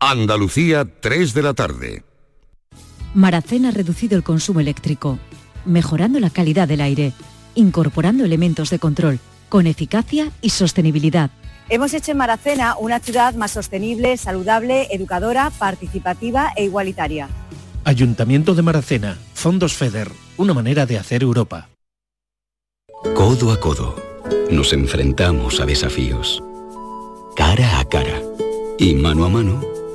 Andalucía, 3 de la tarde. Maracén ha reducido el consumo eléctrico, mejorando la calidad del aire, incorporando elementos de control, con eficacia y sostenibilidad. Hemos hecho en Maracena una ciudad más sostenible, saludable, educadora, participativa e igualitaria. Ayuntamiento de Maracena, Fondos FEDER, una manera de hacer Europa. Codo a codo, nos enfrentamos a desafíos. Cara a cara y mano a mano,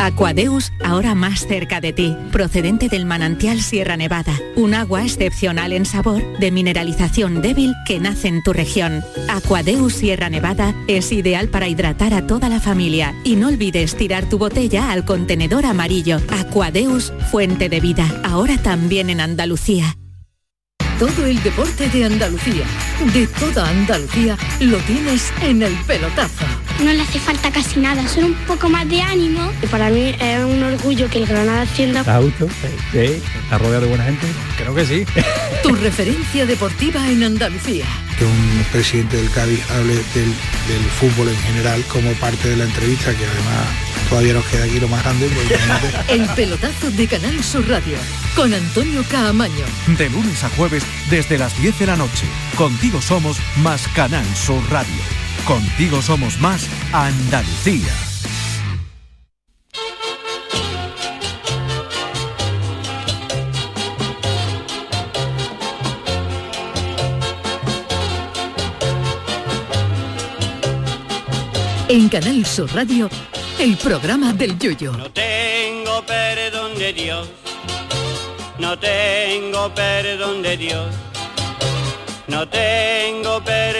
Aquadeus, ahora más cerca de ti, procedente del manantial Sierra Nevada, un agua excepcional en sabor, de mineralización débil que nace en tu región. Aquadeus Sierra Nevada es ideal para hidratar a toda la familia y no olvides tirar tu botella al contenedor amarillo. Aquadeus, fuente de vida, ahora también en Andalucía. Todo el deporte de Andalucía, de toda Andalucía, lo tienes en el pelotazo. No le hace falta casi nada, solo un poco más de ánimo. Y para mí es un orgullo que el Granada ascienda. ¿Está gusto? Sí. ¿Está rodeado de buena gente? Creo que sí. Tu referencia deportiva en Andalucía. Que un presidente del Cádiz hable del, del fútbol en general como parte de la entrevista, que además todavía nos queda aquí lo más grande. Pues, el pelotazo de Canal Sur Radio con Antonio Caamaño. De lunes a jueves desde las 10 de la noche. Contigo somos más Canal Sur Radio. Contigo somos más Andalucía. En Canal Sur Radio, el programa del Yoyo. No tengo perdón de Dios, no tengo perdón de Dios, no tengo perdón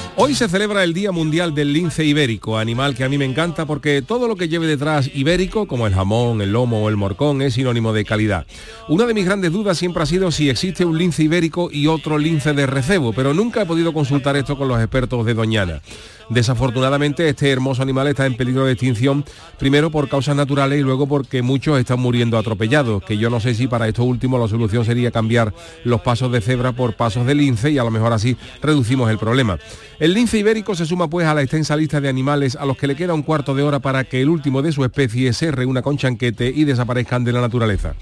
Hoy se celebra el Día Mundial del Lince Ibérico, animal que a mí me encanta porque todo lo que lleve detrás ibérico, como el jamón, el lomo o el morcón, es sinónimo de calidad. Una de mis grandes dudas siempre ha sido si existe un lince ibérico y otro lince de recebo, pero nunca he podido consultar esto con los expertos de Doñana. Desafortunadamente este hermoso animal está en peligro de extinción, primero por causas naturales y luego porque muchos están muriendo atropellados, que yo no sé si para esto último la solución sería cambiar los pasos de cebra por pasos de lince y a lo mejor así reducimos el problema. El lince ibérico se suma pues a la extensa lista de animales a los que le queda un cuarto de hora para que el último de su especie se reúna con chanquete y desaparezcan de la naturaleza.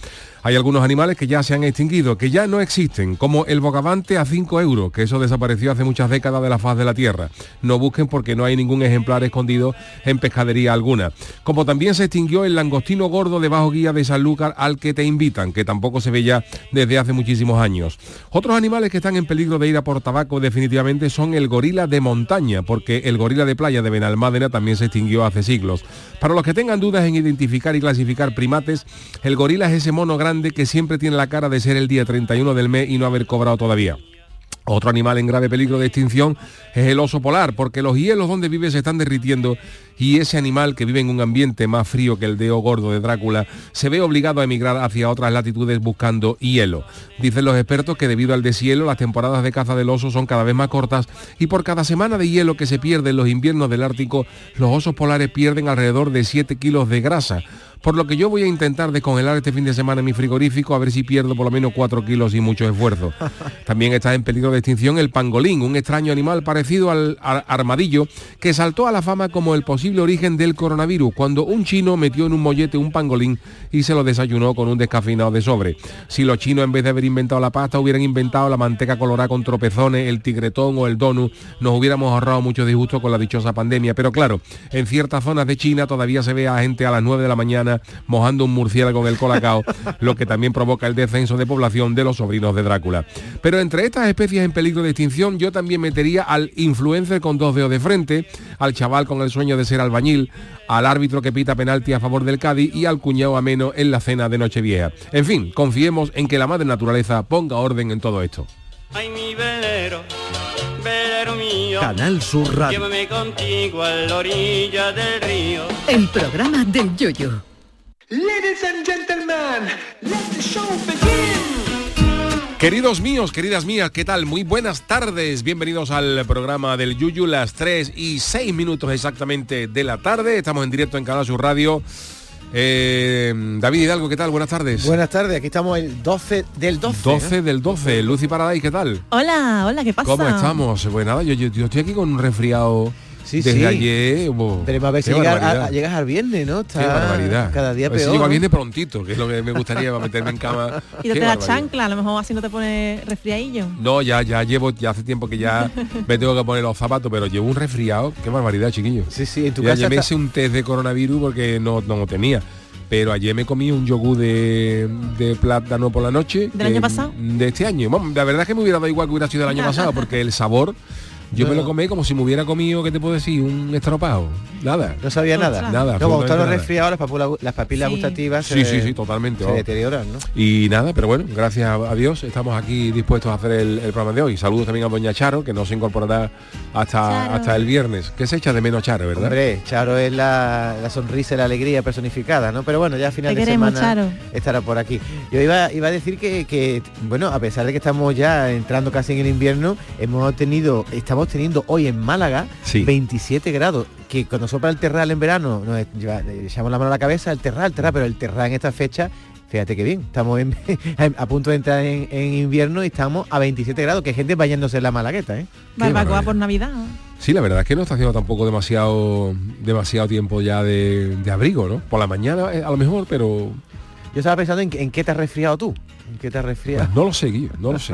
Hay algunos animales que ya se han extinguido, que ya no existen, como el bogavante a 5 euros, que eso desapareció hace muchas décadas de la faz de la Tierra. No busquen porque no hay ningún ejemplar escondido en pescadería alguna. Como también se extinguió el langostino gordo de bajo guía de Sanlúcar al que te invitan, que tampoco se ve ya desde hace muchísimos años. Otros animales que están en peligro de ir a por tabaco definitivamente son el gorila de montaña, porque el gorila de playa de Benalmádena también se extinguió hace siglos. Para los que tengan dudas en identificar y clasificar primates, el gorila es ese mono grande que siempre tiene la cara de ser el día 31 del mes y no haber cobrado todavía. Otro animal en grave peligro de extinción es el oso polar, porque los hielos donde vive se están derritiendo y ese animal que vive en un ambiente más frío que el deo gordo de Drácula se ve obligado a emigrar hacia otras latitudes buscando hielo. Dicen los expertos que debido al deshielo las temporadas de caza del oso son cada vez más cortas y por cada semana de hielo que se pierde en los inviernos del Ártico, los osos polares pierden alrededor de 7 kilos de grasa. Por lo que yo voy a intentar descongelar este fin de semana mi frigorífico a ver si pierdo por lo menos 4 kilos y mucho esfuerzo. También está en peligro de extinción el pangolín, un extraño animal parecido al, al armadillo que saltó a la fama como el posible origen del coronavirus cuando un chino metió en un mollete un pangolín y se lo desayunó con un descafeinado de sobre. Si los chinos en vez de haber inventado la pasta hubieran inventado la manteca colorada con tropezones, el tigretón o el donut, nos hubiéramos ahorrado mucho disgusto con la dichosa pandemia. Pero claro, en ciertas zonas de China todavía se ve a gente a las 9 de la mañana mojando un murciélago con el colacao, lo que también provoca el descenso de población de los sobrinos de Drácula. Pero entre estas especies en peligro de extinción, yo también metería al influencer con dos dedos de frente, al chaval con el sueño de ser albañil, al árbitro que pita penalti a favor del Cádiz y al cuñado ameno en la cena de Nochevieja. En fin, confiemos en que la madre naturaleza ponga orden en todo esto. Ay, mi velero, velero mío. Canal Sur Radio. Llévame contigo a la orilla del río. El programa del yoyo. Ladies and gentlemen, let the show begin. Queridos míos, queridas mías, ¿qué tal? Muy buenas tardes. Bienvenidos al programa del Yuyu, las 3 y 6 minutos exactamente de la tarde. Estamos en directo en Canal Sur Radio. Eh, David Hidalgo, ¿qué tal? Buenas tardes. Buenas tardes, aquí estamos el 12 del 12. 12 del 12. Lucy Paradise, ¿qué tal? Hola, hola, ¿qué pasa? ¿Cómo estamos? Pues nada, yo, yo- yo estoy aquí con un resfriado Sí, desde sí. ayer. bo, Pero a ver si a- llegas al viernes, ¿no? Qué barbaridad. Cada día A ver si peor. llego al ¿no? viernes prontito, que es lo que me gustaría para meterme en cama. Y Qué te la barbaridad. chancla, a lo mejor así no te pone resfriadillo. No, ya, ya llevo, ya hace tiempo que ya me tengo que poner los zapatos, pero llevo un resfriado. Qué barbaridad, chiquillo. Sí, sí, en tu Y casa ayer me hice un test de coronavirus porque no, no lo tenía. Pero ayer me comí un yogur de, de plátano por la noche. ¿Del año pasado? De este año. Bueno, la verdad es que me hubiera dado igual que hubiera sido del año pasado, porque el sabor, yo me lo comí como si me hubiera comido, ¿qué te puedo decir? Un estropado. Nada. No sabía nada. Nada, No, cuando están los nada. resfriados, las papilas, las papilas Sí. gustativas Sí, se, sí, sí, totalmente. se deterioran, ¿no? Y nada, pero bueno, gracias a Dios estamos aquí dispuestos a hacer el, el programa de hoy. Saludos también a Doña Charo, que no se incorporará hasta, Charo. hasta el viernes. Que se echa de menos Charo, ¿verdad? Hombre, Charo es la, la sonrisa y la alegría personificada, ¿no? Pero bueno, ya a final Te de queremos, semana Charo. estará por aquí. Yo iba, iba a decir que, que, bueno, a pesar de que estamos ya entrando casi en el invierno, hemos tenido, estamos teniendo hoy en Málaga Sí. 27 grados. Que cuando sopla el terral en verano, nos lleva- le echamos la mano a la cabeza, el terral, el terral, pero el terral en esta fecha, fíjate que bien, estamos en- a punto de entrar en, en invierno y estamos a 27 grados, que hay gente bañándose en la malagueta, ¿eh? Barbacoa por Navidad. Sí, la verdad es que no está haciendo tampoco demasiado demasiado tiempo ya de, de abrigo, ¿no? Por la mañana eh, a lo mejor, pero Yo estaba pensando en, en qué te has resfriado tú. ¿En qué te has resfriado? pues, no lo sé, Guillo, no lo sé,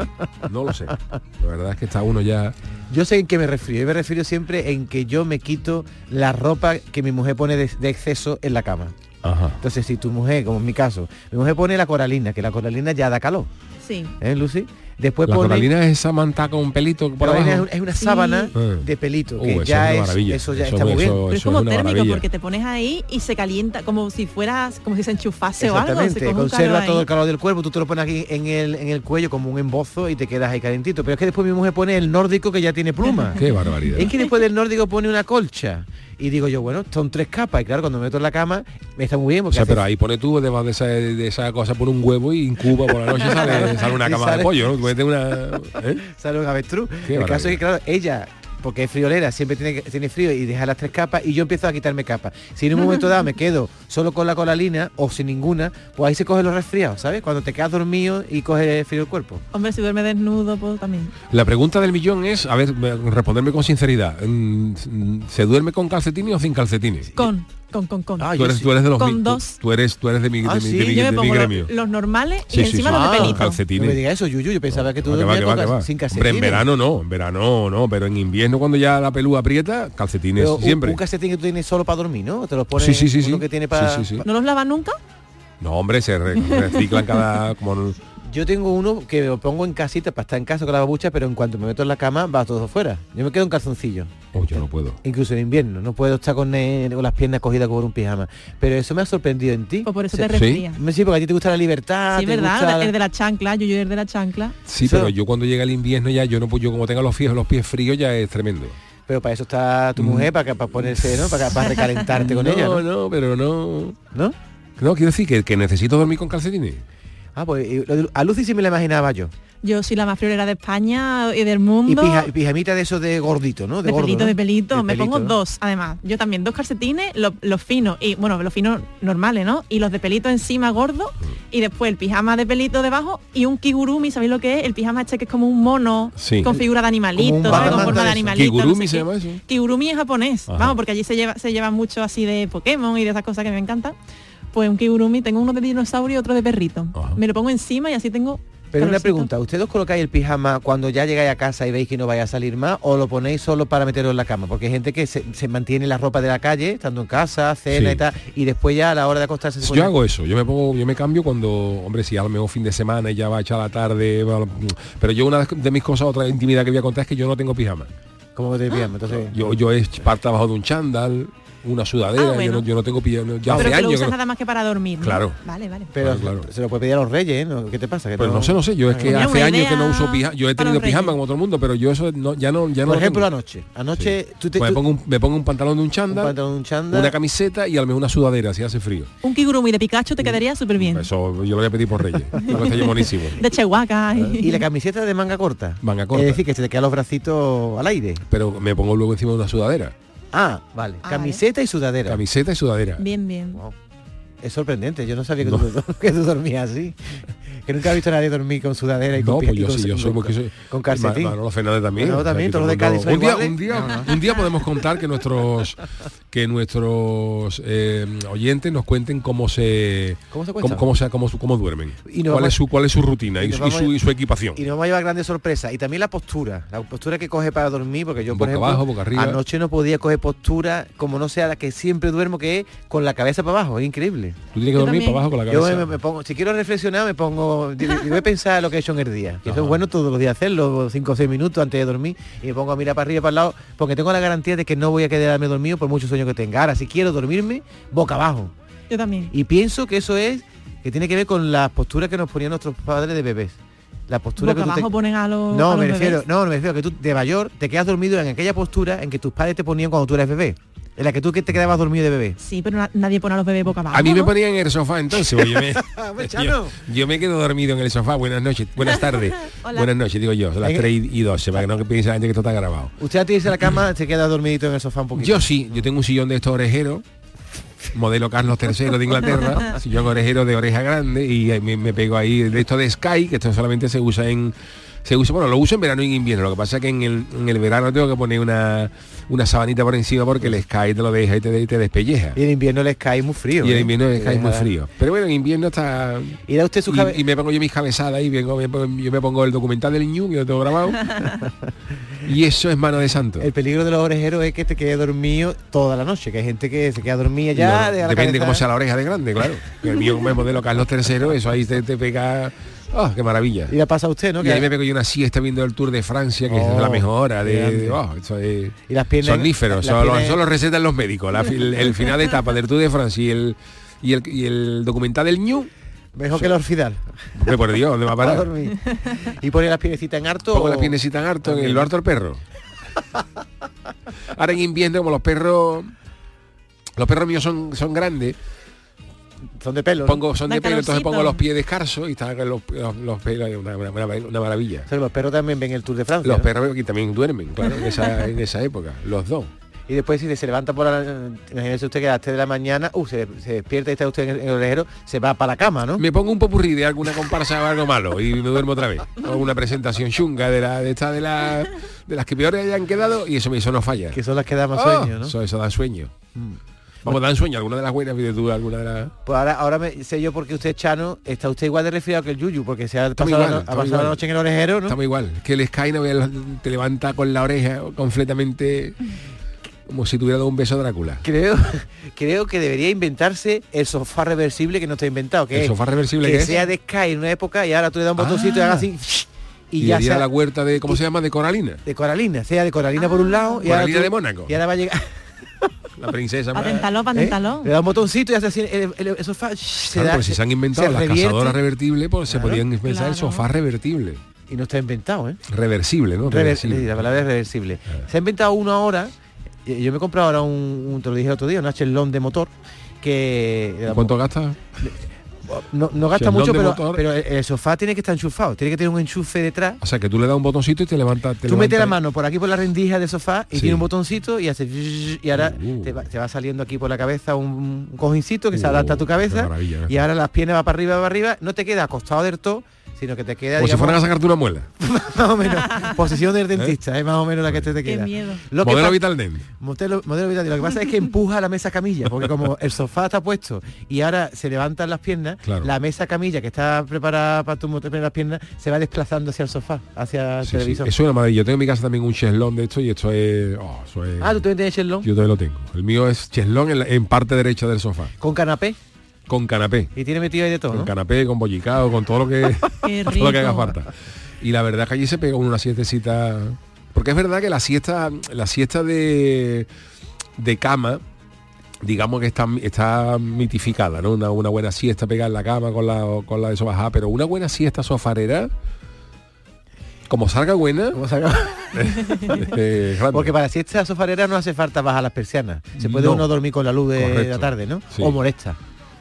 no lo sé. La verdad es que está uno ya... Yo sé en qué me refiero. Yo me refiero siempre en que yo me quito la ropa que mi mujer pone de, de exceso en la cama. Ajá. Entonces, si tu mujer, como en mi caso, mi mujer pone la coralina, que la coralina ya da calor, Sí. ¿eh, Lucy? Después La pone... coralina es esa manta con un pelito por abajo. es, es una sábana de pelito, Uh, que eso ya es es, eso ya Eso está muy es- bien. eso- Pero es como térmico maravilla. porque te pones ahí y se calienta como si fueras, como si se enchufase o algo. Se conserva todo ahí. el calor del cuerpo, tú te lo pones aquí en el, en el cuello como un embozo y te quedas ahí calentito. Pero es que después mi mujer pone el nórdico que ya tiene pluma. Qué barbaridad. Es que después del nórdico pone una colcha. Y digo yo, bueno, son tres capas. Y claro, cuando me meto en la cama, me está muy bien. O sea, hace- pero ahí pone tú debajo de esa, de esa cosa, pone un huevo y incuba por la noche sale, sale una cama sale- de pollo, ¿no? Una... ¿eh? sale un avestruz. Qué el caso es que, claro, ella, porque es friolera, siempre tiene, tiene frío y deja las tres capas y yo empiezo a quitarme capas. Si en un momento dado me quedo solo con la coralina o sin ninguna, pues ahí se cogen los resfriados, ¿sabes? Cuando te quedas dormido y coge frío el cuerpo. Hombre, si duerme desnudo, pues también. La pregunta del millón es, a ver, me- responderme con sinceridad. Mm, ¿Se duerme con calcetines o sin calcetines? Con, con, con, con. Ah, tú, eres, sí. tú eres de los Con mi- dos. Tú eres, tú eres de mi, de Ah, mi- sí, de mi- Yo me de mi pongo los, gremio. los normales Sí, y sí, encima sí. los de Ah, pelito. calcetines. No me digas eso, Yuyu, yo pensaba que tú Que va, dormías que va, con que cal- va. sin Hombre, calcetines. en verano no, en verano no, pero en invierno cuando ya la pelúa aprieta, calcetines Pero siempre. Un calcetín que tú tienes solo para dormir, ¿no? Te lo pones Sí, sí, sí, uno sí. que tiene para... Sí, sí, sí. ¿No los lavas nunca? No, hombre, se re- reciclan cada... Como, Yo tengo uno que lo pongo en casita para estar en casa con la babucha, pero en cuanto me meto en la cama va todo fuera. Yo me quedo en calzoncillo. oh, yo no puedo. Incluso en invierno, no puedo estar con, eh, con las piernas cogidas como un pijama. Pero eso me ha sorprendido en ti. Pues por eso Sí. te resfría. Sí, porque a ti te gusta la libertad. Sí, te verdad, gusta el de la chancla, yo, yo el de la chancla. Sí, pero yo cuando llega el invierno ya, yo no pues yo como tenga los pies, los pies fríos ya es tremendo. Pero para eso está tu mujer, para, que- para ponerse, ¿no? Para, para recalentarte con Mm. no, ella, ¿no? no, pero no... ¿No? No, quiero decir que, que necesito dormir con calcetines. Ah, pues a Lucy sí me la imaginaba yo. Yo soy la más friolera de España y del Y, mundo. pija- y pijamita de esos de gordito, ¿no? de, gordo, pelito, ¿no? de pelito. De Me pongo ¿no? dos, además. Yo también, dos calcetines, los, los finos, y bueno, los finos normales, ¿no? Y los de pelito encima gordo, y después el pijama de pelito debajo, y un kigurumi, ¿sabéis lo que es? El pijama este que es como un mono Sí. con figura de animalito, ¿sabes? Con forma de de animalito. no Kigurumi sé se qué. llama eso. Kigurumi es japonés, Ajá. vamos, porque allí se lleva, se lleva mucho así de Pokémon y de esas cosas que me encantan. Pues un kigurumi, tengo uno de dinosaurio y otro de perrito. Me lo pongo encima y así tengo Pero una pregunta, ¿ustedes os colocáis el pijama cuando ya llegáis a casa y veis que no vaya a salir más o lo ponéis solo para meterlo en la cama? Porque hay gente que se, se mantiene la ropa de la calle, estando en casa, cena Sí. y tal, y después ya a la hora de acostarse se Yo pone- hago eso, yo me pongo, yo me cambio cuando, hombre, si a lo mejor fin de semana y ya va a echar la tarde, pero yo una de mis cosas, otra intimidad que voy a contar es que yo no tengo pijama. ¿Cómo que te pijama? Entonces, Yo, yo es parte abajo de un chándal, una sudadera, Ah, bueno. yo, no, yo no tengo pijama, ya Pero hace que lo años usas nada más que para dormir. ¿no? Claro. Vale, vale. pero claro, se lo puede pedir a los reyes, ¿eh? ¿No? ¿Qué te pasa? Que Pues no sé, no sé, yo es que hace años que no uso pijama, yo he tenido pijama como todo el mundo, pero yo eso no, ya no, ya no Por lo ejemplo, tengo. anoche. Anoche tú te... Pues me pongo un, me pongo un pantalón de un chándal, un pantalón, un chándal. una camiseta y a lo mejor una sudadera si hace frío. Un kigurumi de Pikachu te quedaría súper bien. Eso yo lo voy a pedir por Reyes. De Chihuahua. y la camiseta de manga corta. Manga corta. Es decir, que se te quedan los bracitos al aire. Pero me pongo luego encima de una sudadera. Ah, vale. Camiseta y sudadera. Camiseta y sudadera. Bien, bien. Es sorprendente, yo no sabía que, tú, que tú dormías así. Que nunca he visto a nadie dormir con sudadera y No, con, pi- pues y yo con- sí, yo soy muy que soy- con calcetín. Ma- Manolo Fernández también. También, todos de Cádiz un día, un día, No, no. un día podemos contar que nuestros que nuestros eh, oyentes nos cuenten cómo se ¿Cómo se cómo, cómo, se- cómo duermen. Y cuál vamos- es su cuál es su rutina y, su- y vamos su, a- y su equipación. Y nos va a llevar grandes sorpresas. Y también la postura, la postura que coge para dormir, porque yo, por ejemplo, abajo, boca arriba. anoche no podía coger postura como no sea la que siempre duermo, que es con la cabeza para abajo, es increíble. Tú tienes que dormir para abajo con la Yo cabeza. me, me pongo, si quiero reflexionar, me pongo, voy a pensar lo que he hecho en el día. Que eso es bueno todos los días hacerlo, 5 o 6 minutos antes de dormir, y me pongo a mirar para arriba y para el lado, porque tengo la garantía de que no voy a quedarme dormido por muchos sueños que tenga. Ahora, si quiero dormirme, boca abajo. Yo también. Y pienso que eso es, que tiene que ver con las posturas que nos ponían nuestros padres de bebés. La postura Boca que tú te- abajo ponen a los. no, a los me refiero, bebés. no, me refiero a que tú de mayor te quedas dormido en aquella postura en que tus padres te ponían cuando tú eras bebé. En la que tú que te quedabas dormido de bebé. Sí, pero na- nadie pone a los bebés boca abajo. A mí me ¿no? ponían en el sofá entonces, yo me, yo, me quedo dormido en el sofá. Buenas noches, buenas tardes. Hola. buenas noches, digo yo, son las Venga. 3 y 12, para que no piense la gente que esto está grabado. Usted antes de irse a la cama se queda dormidito en el sofá un poquito. Yo sí, yo tengo un sillón de estos orejeros, modelo Carlos III de Inglaterra, sillón orejero de oreja grande y me pego ahí de esto de Sky, que esto solamente se usa en se usa, bueno, lo uso en verano y en invierno, lo que pasa es que en el, en el verano tengo que poner una, una sabanita por encima porque el Sky te lo deja y te, te despelleja. Y en invierno el Sky es muy frío. Y en ¿eh? invierno el Sky es muy Deja- frío. Pero bueno, en invierno está... Y da usted su y, y me pongo yo mis cabezadas y vengo, me pongo- yo me pongo el documental del Ñu, que lo tengo grabado. y eso es mano de santo. El peligro de los orejeros es que te quede dormido toda la noche, que hay gente que se queda dormida ya. No, de depende cabeza- cómo sea la oreja de grande, claro. El mío como es modelo Carlos III, eso ahí te, te pega... ¡Oh, qué maravilla! Y la pasa a usted, ¿no? Y Que- ahí me pego yo una siesta viendo el Tour de Francia, que Oh, es la mejor hora de... de- oh, eso es Y las piernas- Sonífero, las solo, piernas- solo recetan los médicos. la el, el final de etapa del Tour de Francia y el, y el, y el documental del Ñu, Mejor que el orfidal. hombre, por Dios, ¿dónde va a Para parar? dormir. y pone las piernecitas en harto. Pongo o- las piernecitas en harto, en el harto el perro. Ahora en invierno, como los perros... Los perros míos son, son grandes, Son de pelo. ¿no? pongo, son de Da pelo, entonces pongo los pies descalzos y están los, los, los pelos, una, una- una- una maravilla. O sea, que los perros también ven el Tour de Francia. Los ¿no? perros aquí también duermen, claro, en esa, en esa época, los dos. Y después si se levanta por la... Imagínese usted que a las 3 de la mañana, uh, se, se despierta y está usted en el, orejero, se va para la cama, ¿no? Me pongo un popurrí de alguna comparsa o algo malo y me duermo otra vez. O una presentación chunga de la de esta de la de las que peores hayan quedado y eso me eso no falla. Que son las que dan más Oh, sueño, ¿no? Eso, eso da sueño. Vamos, dan sueño. Alguna de las buenas de tú, alguna de las. Pues ahora, ahora me, sé yo porque usted, Chano, está usted igual de resfriado que el Yuyu, porque se ha pasado, igual, la, ha la noche en el orejero, ¿no? Estamos igual. Que el Sky no te levanta con la oreja completamente como si tuviera dado un beso a Drácula. Creo, creo que debería inventarse el sofá reversible que no está inventado, que ¿El es sofá reversible que qué es? sea de Sky en una época y ahora tú le das un botoncito y Ah. hagas así y, Y, ya sea la huerta de, ¿cómo se llama? De Coralina. de Coralina, sea de Coralina por un lado y ahora, Coralina tú- de Mónaco. y ahora va a llegar La princesa. Paténtalo, ¿eh? paténtalo. le da un botoncito y hace así el, el- el sofá se da- porque si se han inventado las revierte cazadoras revertibles, pues se podían pensar el sofá revertible. y no está inventado, ¿eh? Reversible, ¿no? Rever- Reversible. la palabra es reversible. Se ha inventado uno ahora, eh, yo me he comprado ahora un, un- te lo dije el otro día, un H-Lon de motor, que... ¿Cuánto gasta? No, no gasta mucho, pero, motor. pero el, sofá tiene que estar enchufado, tiene que tener un enchufe detrás. O sea, que tú le das un botoncito y te levanta. Te Tú metes la levanta- mano por aquí por la rendija del sofá y Sí. tiene un botoncito y hace y ahora Uh. te, va, te va saliendo aquí por la cabeza un, cojincito que se Uh, adapta a tu qué cabeza y ahora las piernas va para arriba, para arriba, no te queda acostado del todo, sino que te queda Como si fueran a sacarte una muela. más o menos posición del dentista, es más o menos la que te, te Qué queda. miedo. Lo que Modelo pa- Vitalden. Modelo, modelo Vitalden. Lo que pasa es que empuja la mesa camilla, porque como el sofá está puesto y ahora se levantan las piernas, Claro. la mesa camilla que está preparada para tu tener las piernas se va desplazando hacia el sofá, hacia el Sí, sí, televisor. Eso es una maravilla. Yo tengo en mi casa también un cheslón de esto y esto es. oh, eso es- Ah, tú también tienes Shenlong Yo también lo tengo. El mío es cheslón en, la- en parte derecha del sofá. con canapé Con canapé. y tiene metido ahí de todo, Con ¿no? canapé, con bollicao, con todo lo que, todo lo que haga falta. Y la verdad es que allí se pegó una siestecita. Porque es verdad que la siesta, la siesta de, de cama, digamos que está, está mitificada, ¿no? Una, una buena siesta pegada en la cama con la, con la de sofá, pero una buena siesta sofarera, como salga buena, Como salga- eh. Porque para siesta sofarera no hace falta bajar las persianas. Se puede No. uno dormir con la luz de Correcto. la tarde, ¿no? Sí. O molesta.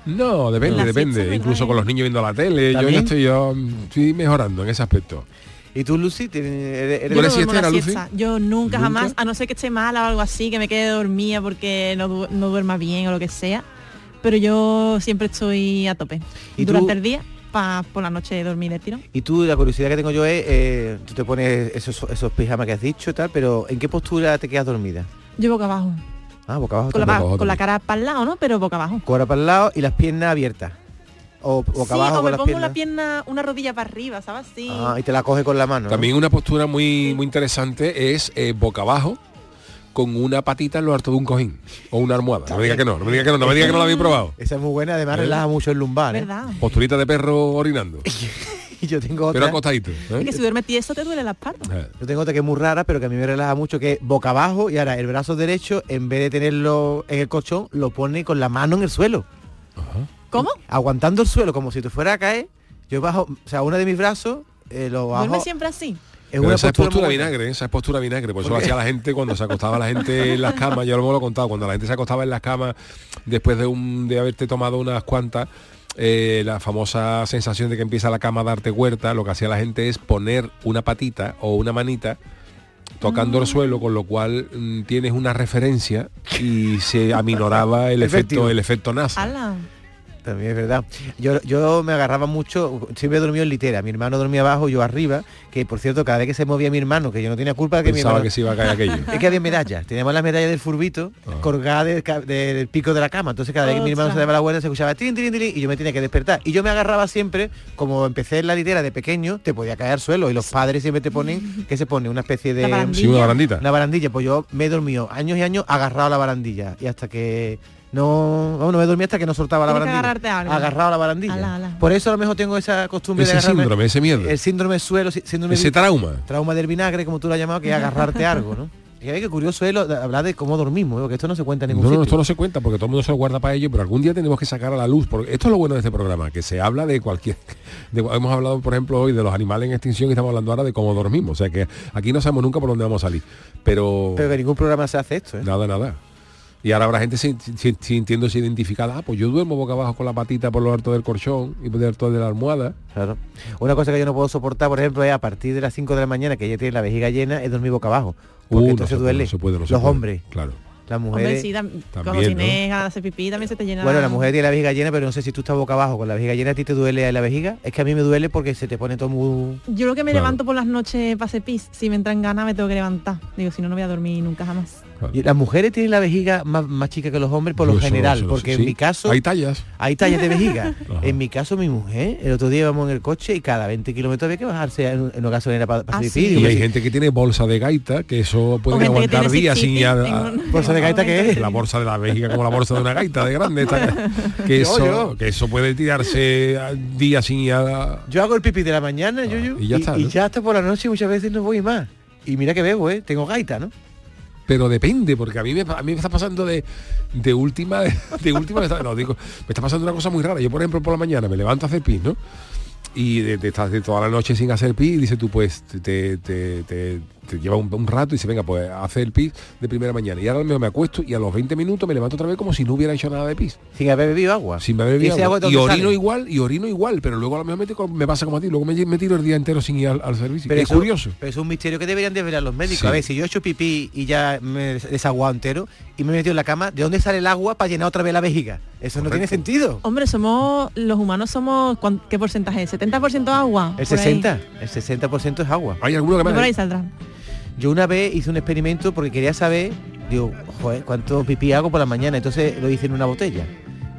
No, depende, depende. Incluso con los niños viendo la tele, yo estoy yo mm, estoy mejorando en ese aspecto. ¿Y tú, Lucy? ¿Tienes- eres- eres- ¿Tú Yo eres no duermo la siestera, Lucy? siesta. Yo nunca, ¿Nunca? jamás, a no ser que esté mala o algo así, que me quede dormida porque no, no duerma bien o lo que sea. Pero yo siempre estoy a tope. ¿Y tú? Durante el día, por la noche dormir de tirón. Y tú, la curiosidad que tengo yo es, eh, tú te pones esos, esos pijamas que has dicho y tal, pero ¿en qué postura te quedas dormida? Yo boca abajo. Ah, boca abajo. Con la, también. abajo con la también. cara para el lado, ¿no? Pero boca abajo. Cora para el lado y las piernas abiertas. O boca sí, abajo o con me las pongo piernas. la pierna, una rodilla para arriba, ¿sabes? Sí. Ah, y te la coge con la mano. ¿no? También una postura muy, muy interesante es eh, boca abajo con una patita en lo alto de un cojín o una almohada. No me diga que no, no me diga que no, no me diga que no la habéis probado. Esa es muy buena, además ¿Eh? relaja mucho el lumbar. ¿eh? Posturita de perro orinando. Y yo tengo Pero otra, acostadito. ¿eh? Es que si duermes tieso te duele la espalda. Eh, yo tengo otra que es muy rara, pero que a mí me relaja mucho, que es boca abajo y ahora el brazo derecho, en vez de tenerlo en el colchón, lo pone con la mano en el suelo. ¿Cómo? Aguantando el suelo como si te fuera a caer. Yo bajo, o sea, uno de mis brazos eh, lo bajo. ¿Duermes siempre así? Es Pero una esa es postura postura muy buena. vinagre, esa es postura vinagre, por eso ¿Por lo hacía la gente cuando se acostaba la gente en las camas, yo lo hemos contado, cuando la gente se acostaba en las camas después de un de haberte tomado unas cuantas, eh, la famosa sensación de que empieza la cama a darte huerta, lo que hacía la gente es poner una patita o una manita tocando Mm. el suelo, con lo cual mm, tienes una referencia y se aminoraba el efecto, el efecto NASA. Ala. También es verdad. Yo, yo me agarraba mucho, siempre he dormido en litera. Mi hermano dormía abajo, yo arriba, que por cierto, cada vez que se movía mi hermano, que yo no tenía culpa de que mi Pensaba hermano... que se iba a caer aquello. Es que había medallas, teníamos la medalla del furbito Ah. colgada del, pico de la cama. Entonces cada vez que mi hermano se daba la vuelta se escuchaba tin, tin, tin, y yo me tenía que despertar. Y yo me agarraba siempre, como empecé en la litera de pequeño, te podía caer al suelo. Y los padres siempre te ponen, que se pone? Una especie de... La barandilla. Sí, una barandita. Una barandilla, pues yo me he dormido años y años agarrado a la barandilla. Y hasta que no, vamos, no me dormí hasta que no soltaba la Tienes barandilla. algo. Agarrado a la barandilla. Ala, ala. Por eso a lo mejor tengo esa costumbre Ese de síndrome, ese miedo. El síndrome suelo, sí- síndrome Ese de- trauma. trauma del vinagre, como tú lo has llamado, que es agarrarte algo, ¿no? Y ve que curioso es lo de hablar de cómo dormimos, ¿eh? porque esto no se cuenta en ningún No, no, esto no se cuenta porque todo el mundo se lo guarda para ello, pero algún día tenemos que sacar a la luz. Porque esto es lo bueno de este programa, que se habla de cualquier. de- hemos hablado, por ejemplo, hoy de los animales en extinción y estamos hablando ahora de cómo dormimos. O sea que aquí no sabemos nunca por dónde vamos a salir. Pero, Pero que ningún programa se hace esto, ¿eh? nada, nada. Y ahora habrá gente sin- sin- sintiéndose identificada. Ah, pues yo duermo boca abajo con la patita por lo alto del colchón y por lo alto de la almohada. Claro. Una cosa que yo no puedo soportar, por ejemplo, es a partir de las 5 de la mañana, que ya tiene la vejiga llena, es dormir boca abajo. Porque Uh, no entonces se puede, duele. no se puede, no se Los puede. hombres, Claro. las Hombre, mujeres. sí, tam- cuando También, tienes ganas de hacer pipí también se te llena Bueno, la mujer tiene la vejiga llena, pero no sé si tú estás boca abajo con la vejiga llena, ¿a ti te duele la vejiga? Es que a mí me duele porque se te pone todo muy... Yo lo que me Claro. levanto por las noches para hacer pis, si me entra en gana me tengo que levantar. Digo, si no, no voy a dormir nunca jamás. Y las mujeres tienen la vejiga más, más chica que los hombres por lo general, sé. porque Sí, en mi caso... Hay tallas. Hay tallas de vejiga. En mi caso, mi mujer, el otro día íbamos en el coche y cada 20 kilómetros había que bajarse en, en una gasolinera para Ah, hacer sí. Y hay gente que tiene bolsa de gaita, que eso puede aguantar días sin ya- un- ¿Bolsa de gaita qué es? La bolsa de la vejiga como la bolsa de una gaita de grande. esta- que, eso, yo. que eso puede tirarse días sin ya- Yo hago el pipí de la mañana, yo, yo, y ya está, y ¿no? ya hasta por la noche muchas veces no voy más. Y mira que bebo, ¿eh? Tengo gaita, ¿no? Pero depende, porque a mí me, a mí me está pasando de, de última, de última, me está- no, digo, me está pasando una cosa muy rara. Yo, por ejemplo, por la mañana me levanto a hacer pis, ¿no? Y de, de- de toda la noche sin hacer pis y dices tú, pues, te- te lleva un, un rato y dice, venga, pues hace el pis de primera mañana. Y ahora mismo me acuesto y a los 20 minutos me levanto otra vez como si no hubiera hecho nada de pis. Sin haber bebido agua. Sin haber bebido ¿Y ese agua. agua de Y dónde orino sale? igual, y orino igual, pero luego a lo mejor me, me pasa como a ti, luego me, me tiro el día entero sin ir al, al servicio. Pero es eso- curioso. Pero es un misterio que deberían desvelar los médicos. Sí. A ver, si yo he hecho pipí y ya me he desaguado entero y me he metido en la cama, ¿de dónde sale el agua para llenar otra vez la vejiga? Eso no tiene sentido. Hombre, somos los humanos somos ¿cuán- ¿qué porcentaje? es? ¿70% agua? El Por ahí. 60, el 60% es agua. Hay alguno Por ahí saldrá. Yo una vez hice un experimento porque quería saber, digo, joder, cuánto pipí hago por la mañana. Entonces lo hice en una botella.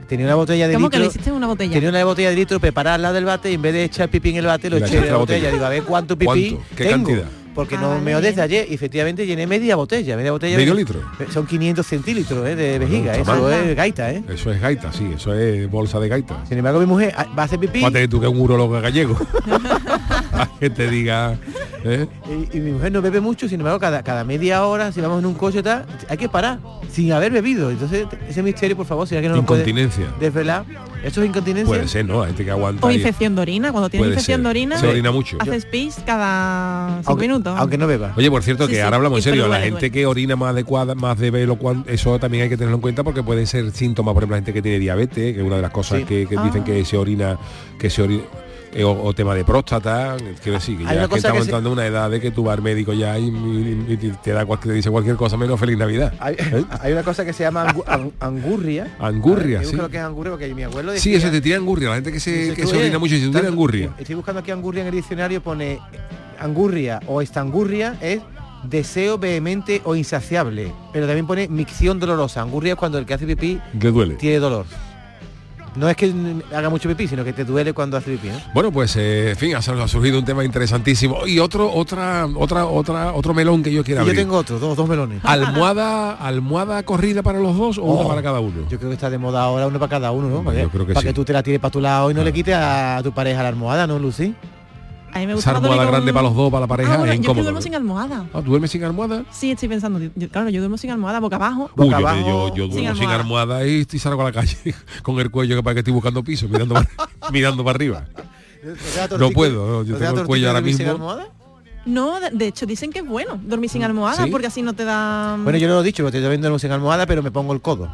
Tenía una botella de ¿Cómo que litro. lo hiciste en una botella? Tenía una botella de litro preparada al lado del bate y en vez de echar pipí en el bate lo La eché en la botella. botella. Digo, a ver cuánto pipí ¿Cuánto? ¿Qué tengo. cantidad? Porque Ah, no me desde ayer y efectivamente llené media botella, media botella. ¿Medio de- litro? Son 500 centímetros eh, de vejiga, eso mal. es gaita, ¿eh? Eso es gaita, sí, eso es bolsa de gaita. Sin embargo, mi mujer ah, va a hacer pipí Fíjate tú que es un urologo gallego. Que te diga. ¿eh? y, y mi mujer no bebe mucho, sin embargo, cada, cada media hora, si vamos en un coche y tal, hay que parar, sin haber bebido. Entonces, ese misterio, por favor, si alguien no lo puede Incontinencia. desvelar. ¿Eso es incontinencia? Puede ser, ¿no? Hay gente que aguanta. O infección de orina, cuando tienes Puede infección ser. de orina, Se orina mucho. haces pis cada cinco Aunque- minutos. aunque no beba. Oye, por cierto, Sí, que sí, ahora hablamos en serio, la duele, gente duele. que orina más adecuada, más de velo, cuan- eso también hay que tenerlo en cuenta porque pueden ser síntomas, por ejemplo, la gente que tiene diabetes, que es una de las cosas Sí. que, que dicen Ah. que se orina, que se orina, o, o tema de próstata, quiero decir, que ya que estamos que entrando en una edad de que tú vas al médico ya y, y- y te da cualquier, te dice cualquier cosa menos feliz Navidad. Hay, ¿Eh? hay una cosa que se llama angu- an- angurria. Angurria, A ver, yo sí. lo que es angurria porque mi abuelo Sí, decía- eso te tira angurria, la gente que se, que se orina mucho y se tira angurria. Estoy buscando aquí angurria en el diccionario, pone angurria o estangurria es deseo vehemente o insaciable. Pero también pone micción dolorosa. Angurria es cuando el que hace pipí Que duele. tiene dolor. No es que haga mucho pipí, sino que te duele cuando hace pipí, ¿no? Bueno, pues eh, en fin, ha, surgido un tema interesantísimo. Y otro, otra, otra, otra, otro melón que yo quiero Y yo abrir. tengo otro, dos, dos melones. ¿Almohada, almohada corrida para los dos o una Oh. para cada uno? Yo creo que está de moda ahora uno para cada uno, ¿no? Para, Yo que, creo que para sí. que tú te la tires para tu lado y no le quites a tu pareja la almohada, ¿no, Lucy? A mí me gusta almohada grande con- para los dos, para la pareja, Ah, bueno, es yo incómodo. duermo sin almohada. Ah, ¿tú ¿Duermes sin almohada? Sí, estoy pensando, yo- claro, yo duermo sin almohada, boca abajo. Uy, Boca yo, abajo, yo, yo duermo sin almohada. almohada y, y salgo a la calle con el cuello que para que estoy buscando piso, mirando para, mirando para arriba. No puedo, no, yo ¿No te da tengo el cuello ahora sin mismo. almohada? No, de, de hecho dicen que es bueno dormir sin almohada ¿Sí? porque así no te da... Bueno, yo no lo he dicho, porque yo también duermo sin almohada, pero me pongo el codo.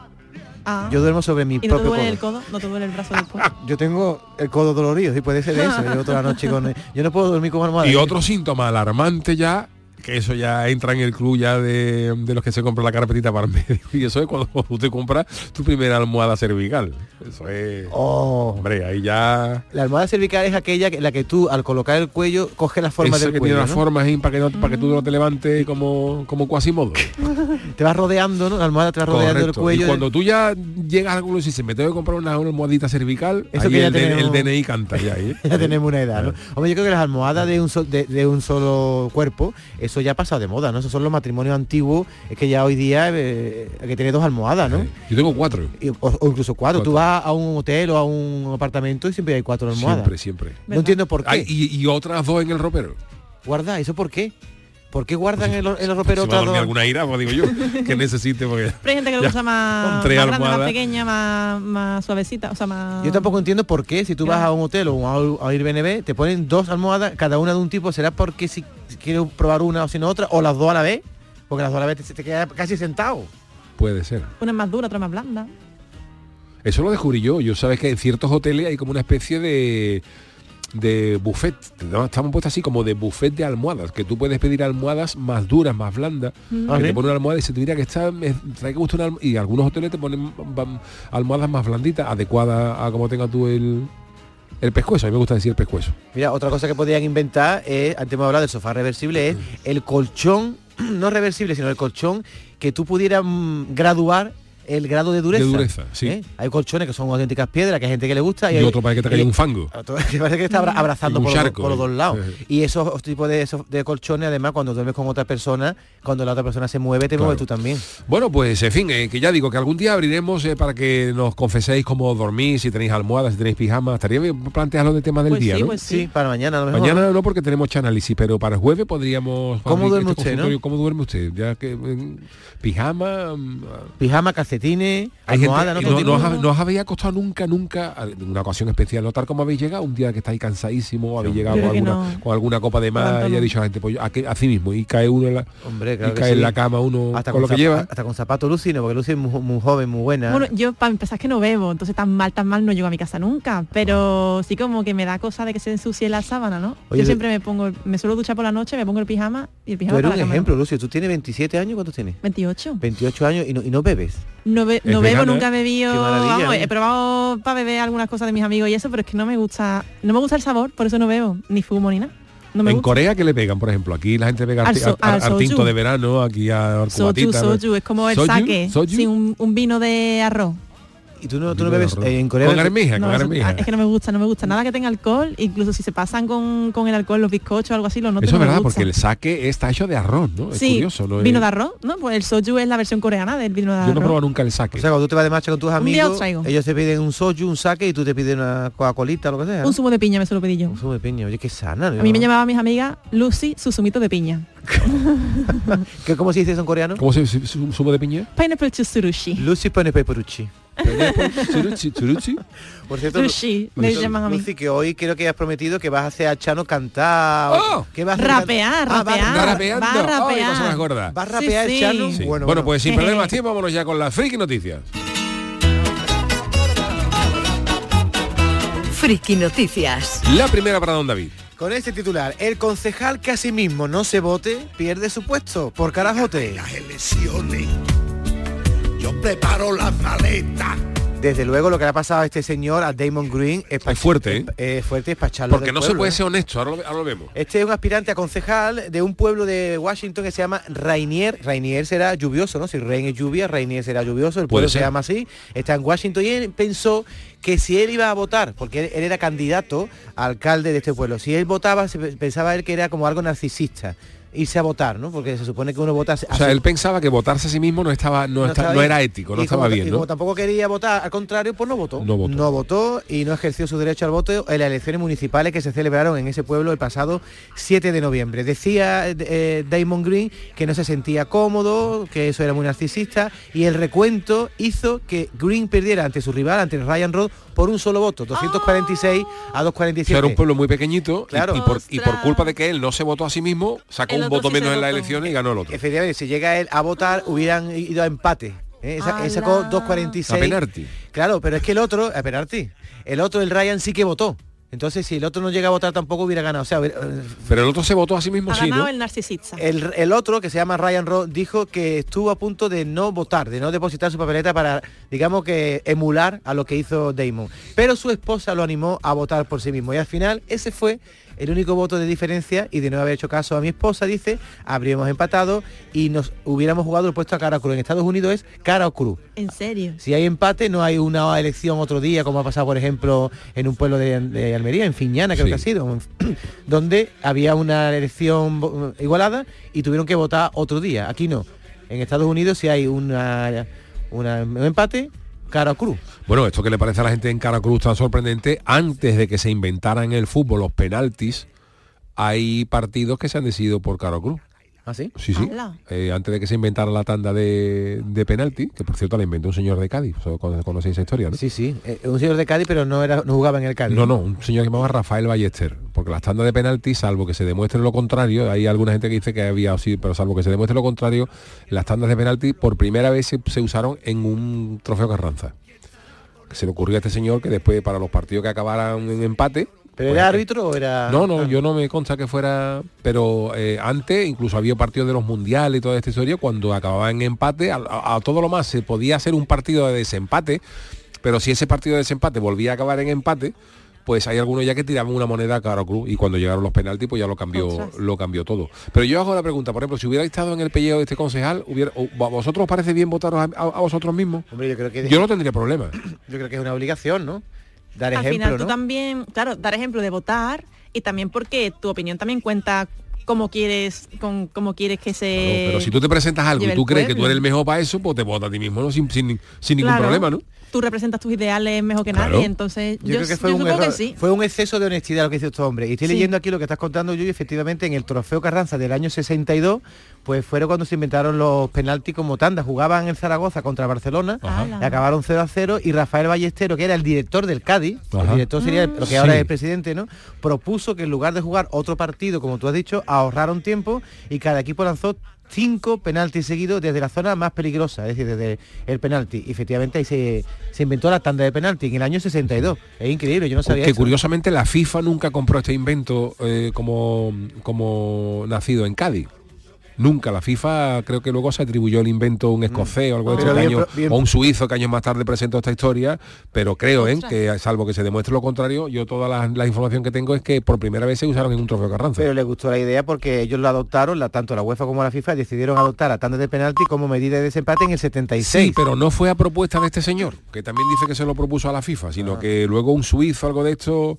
Ah. Yo duermo sobre mi ¿Y no te propio duele codo. el codo? ¿No te duele el brazo después? Yo tengo el codo dolorido, sí puede ser eso. Yo toda la noche con Yo no puedo dormir con almohada. Y otro síntoma alarmante ya, que eso ya entra en el club ya de, de los que se compran la carpetita para el medio. Y eso es cuando usted compra tu primera almohada cervical. Eso es... Oh. Hombre, ahí ya... La almohada cervical es aquella que la que tú al colocar el cuello coge la forma del que cuello. tiene las ¿no? formas ahí para que, no, para que tú no te levantes como, como Quasimodo. Te vas rodeando, ¿no? La almohada te va rodeando el cuello. Y cuando tú ya llegas a alguno y dices, me tengo que comprar una, una almohadita cervical, Eso ahí que ya el, tenemos- el DNI canta ya. ¿eh? ya tenemos una edad, ¿no? Hombre, yo creo que las almohadas de un, de, de un solo cuerpo, eso ya ha pasado de moda, ¿no? Esos son los matrimonios antiguos, es que ya hoy día eh, hay que tener dos almohadas, ¿no? Yo tengo cuatro. O, o incluso cuatro. Tú vas a un hotel o a un apartamento y siempre hay cuatro almohadas. Siempre, siempre. No entiendo por qué. Ay, y, y otras dos en el ropero. Guarda, ¿eso por qué? ¿Por qué guardan en los, en los Si alguna ira, pues digo yo, que necesite porque... Pero hay gente que lo usa más, más grande, más pequeña, más, más suavecita, o sea, más... Yo tampoco entiendo por qué si tú vas a un hotel o a a Airbnb te ponen dos almohadas, cada una de un tipo, ¿será porque si quieres probar una o si no otra? ¿O las dos a la vez? Porque las dos a la vez te, te quedas casi sentado. Puede ser. Una es más dura, otra más blanda. Eso lo descubrí yo. Yo sabes que en ciertos hoteles hay como una especie de de buffet, estamos puestos así como de buffet de almohadas, que tú puedes pedir almohadas más duras, más blandas, Mm. que ¿Ah, te sí? ponen una almohada y se te mira que está, me trae que gusta una y algunos hoteles te ponen almohadas más blanditas, adecuadas a como tenga tú el, el pescuezo, a mí me gusta decir el pescuezo. Mira, otra cosa que podrían inventar es, antes hemos hablado del sofá reversible, es el colchón, no reversible, sino el colchón que tú pudieras mm, graduar el grado de dureza. De dureza, sí. ¿Eh? Hay colchones que son auténticas piedras, que hay gente que le gusta. Y hay- otro para que te caiga un fango. otro que parece que está abra- abrazando por, los- por los eh. dos lados. Sí. Y esos tipos de, esos- de colchones, además, cuando duermes con otra persona, cuando la otra persona se mueve, te Claro. mueves tú también. Bueno, pues en fin, eh, que ya digo que algún día abriremos eh, para que nos confeséis cómo dormís, si tenéis almohadas, si tenéis pijamas. Estaría bien plantearlo de tema del Pues día, sí, ¿no? pues sí. para mañana a lo mejor. Mañana no porque tenemos análisis, pero para el jueves podríamos... ¿Cómo duerme este usted, no? ¿Cómo duerme usted? Ya que mm, pijama, mm, Pijama, calcetín. Calcetines, Hay gente, almohada, ¿no? no, no os, no os había costado nunca, nunca, en una ocasión especial, notar cómo habéis llegado, un día que estáis cansadísimo, habéis llegado con alguna, no. con alguna copa de más y ha dicho a la gente, pues así mismo, y cae uno en la, Hombre, y claro cae en la cama uno hasta con lo que lleva. Hasta con zapato Lucy, ¿no? Porque Lucy es muy, muy joven, muy buena. Bueno, yo para empezar es que no bebo, entonces tan mal, tan mal no llego a mi casa nunca, pero sí como que me da cosa de que se ensucie la sábana, ¿no? Oye, yo siempre me pongo, el- me suelo duchar por la noche, me pongo el pijama y el pijama para un la cama. ejemplo, Lucy. Tú tienes 27 años, ¿cuántos tienes? 28. 28 años y no, y no bebes. No, be- no bebo, vegana, nunca he ¿eh? bebido, vamos, ¿eh? he probado para beber algunas cosas de mis amigos y eso, pero es que no me gusta, no me gusta el sabor, por eso no bebo, ni fumo ni nada. No en gusta. Corea que le pegan, por ejemplo, aquí la gente pega al, so- al- al al tinto de verano, aquí a Soju, soju, es como el Soju, sake, soju. sí, un, un vino de arroz. Y tú no, tú no bebes eh, en Corea. Con armija, No, con armija. ah, es que no me gusta, no me gusta nada que tenga alcohol, incluso si se pasan con, con el alcohol los bizcochos o algo así, los noto Eso es no me verdad, gusta. porque el saque está hecho de arroz, ¿no? Es sí, curioso, ¿no? vino Es- de arroz, ¿no? Pues el soju es la versión coreana del vino de Yo arroz. no he probado nunca el saque. O sea, cuando tú te vas de marcha con tus amigos, ellos te piden un soju, un saque y tú te pides una Coca-Colita o lo que sea. Un zumo de piña me suelo pedir yo. Un zumo de piña. Oye, qué sana. A mí me llamaba mis amigas Lucy su zumito de piña. ¿Qué, ¿Cómo se dice eso en coreano? ¿Cómo se dice zumo de piña? Pineapple chusurushi. Lucy pone peperucci. Churuchi, churuchi. Por cierto, Sushi, me llaman a mí. Lucy, que hoy creo que has prometido que vas a hacer a Chano cantar. ¡Oh! ¿Qué vas a? Rapear, Ah, va- rapear. Rapeando. Va a rapear. más gorda. ¿Va a rapear Sí, Chano? sí. Bueno, Bueno, pues sin perder más tiempo, vámonos ya con las friki noticias. Friki Noticias. La primera para don David. Con este titular, el concejal que a sí mismo no se vote pierde su puesto por carajote. Las elecciones. Yo preparo las maletas. Desde luego lo que le ha pasado a este señor, a Damon Green, es, Es fuerte, ¿eh? es fuerte, es para echarlo Porque del no se puede ¿eh? ser honesto, ahora lo, ahora lo vemos. Este es un aspirante a concejal de un pueblo de Washington que se llama Rainier. Rainier será lluvioso, ¿no? Si Rain es lluvia, Rainier será lluvioso. El Puede pueblo se llama así. Está en Washington y él pensó que si él iba a votar, porque él, él era candidato a alcalde de este pueblo, si él votaba, pensaba él que era como algo narcisista irse a votar, ¿no? Porque se supone que uno vota... O sea, él pensaba que votarse a sí mismo no estaba, no, está- no era ético, no Y estaba como- bien, y ¿no? como tampoco quería votar, al contrario, pues no votó. No votó. y no ejerció su derecho al voto en las elecciones municipales que se celebraron en ese pueblo el pasado 7 de noviembre. Decía eh, Damon Green que no se sentía cómodo, que eso era muy narcisista, y el recuento hizo que Green perdiera ante su rival, ante Ryan Roth, por un solo voto, 246 a O 247. sea, era un pueblo muy pequeñito y- Claro. y, por, y por culpa de que él no se votó a sí mismo, sacó El un voto sí menos en las elecciones y ganó el otro. Efectivamente, si llega él a votar, hubieran ido a empate. ¿eh? Esa- él sacó ¡Hala! 2.46. A penalti. Claro, pero es que el otro, a penalti, el otro, el Ryan sí que votó. Entonces, si el otro no llega a votar, tampoco hubiera ganado. O sea, hubiera- Pero el otro se votó a sí mismo, Ha sí, ganado ¿no? el narcisista. el, el otro, que se llama Ryan Roth, dijo que estuvo a punto de no votar, de no depositar su papeleta para, digamos que, emular a lo que hizo Damon. Pero su esposa lo animó a votar por sí mismo. Y al final, ese fue el único voto de diferencia y de no haber hecho caso a mi esposa, dice, habríamos empatado y nos hubiéramos jugado el puesto a cara o cruz. En Estados Unidos es cara o cruz. En serio. Si hay empate, no hay una elección otro día, como ha pasado, por ejemplo, en un pueblo de, de Almería, en Fiñana, creo Sí. que ha sido, donde había una elección igualada y tuvieron que votar otro día. Aquí no. En Estados Unidos, si hay una, una- un empate, cara o cruz. Bueno, esto que le parece a la gente en Caracruz tan sorprendente, antes de que se inventaran en el fútbol los penaltis, hay partidos que se han decidido por Caracruz. ¿Ah, sí? Sí, sí. Eh, antes de que se inventara la tanda de, de penalti, que por cierto la inventó un señor de Cádiz, conocéis esa historia, ¿no? Sí, sí. Eh, un señor de Cádiz, pero no era no jugaba en el Cádiz. No, no, un señor que se llamaba Rafael Ballester, porque las tandas de penalti, salvo que se demuestre lo contrario, hay alguna gente que dice que había así, pero salvo que se demuestre lo contrario, las tandas de penalti por primera vez se, se usaron en un trofeo Carranza. Que se le ocurrió a este señor que después para los partidos que acabaran en empate. ¿Pero pues, era árbitro o era...? No, no, Ah. yo no me consta que fuera, pero eh, antes incluso había partidos de los mundiales y toda esta historia, cuando acababa en empate, a, a- a todo lo más se podía hacer un partido de desempate, pero si ese partido de desempate volvía a acabar en empate, pues hay algunos ya que tiraban una moneda a cara o cruz y cuando llegaron los penaltis pues ya lo cambió Ostras. lo cambió todo. Pero yo hago la pregunta, por ejemplo, si hubiera estado en el pellejo de este concejal, hubiera, ¿a vosotros os parece bien votaros a, a- a vosotros mismos? Hombre, yo creo que... Yo no tendría problema. yo creo que es una obligación, ¿no? Dar Al ejemplo, final tú ¿no? también, claro, dar ejemplo de votar y también porque tu opinión también cuenta cómo quieres, con cómo quieres que se. No, pero si tú te presentas algo y tú crees que tú eres el mejor para eso, pues te votas a ti mismo, ¿no? Sin, sin, sin ningún Claro. problema, ¿no? Tú representas tus ideales mejor que Claro. nadie, entonces Yo, creo que fue yo un supongo error, que sí. fue un exceso de honestidad lo que hizo este hombre. Y estoy Sí. leyendo aquí lo que estás contando yo y efectivamente en el trofeo Carranza del año 62, pues fueron cuando se inventaron los penaltis como tanda. Jugaban en Zaragoza contra Barcelona, Ajá. y acabaron 0 a 0 y Rafael Ballestero, que era el director del Cádiz, el director sería lo que ahora Sí. es el presidente, ¿no? Propuso que en lugar de jugar otro partido, como tú has dicho, ahorraron tiempo y cada equipo lanzó cinco penaltis seguidos desde la zona más peligrosa, es decir, desde el penalti. Y efectivamente ahí se, se inventó la tanda de penalti en el año 62. Es increíble, yo no sabía que eso. curiosamente la FIFA nunca compró este invento eh, como, como nacido en Cádiz. Nunca, la FIFA creo que luego se atribuyó el invento a un escocés o algo de años- pro- bien- o un suizo que años más tarde presentó esta historia, pero creo ¿eh? que salvo que se demuestre lo contrario, yo toda la, la información que tengo es que por primera vez se usaron en un trofeo Carranza. Pero le gustó la idea porque ellos lo adoptaron, la, tanto la UEFA como la FIFA decidieron adoptar la tanda de penalti como medida de desempate en el 76. Sí, pero no fue a propuesta de este señor, que también dice que se lo propuso a la FIFA, Ah. sino que luego un suizo, algo de esto,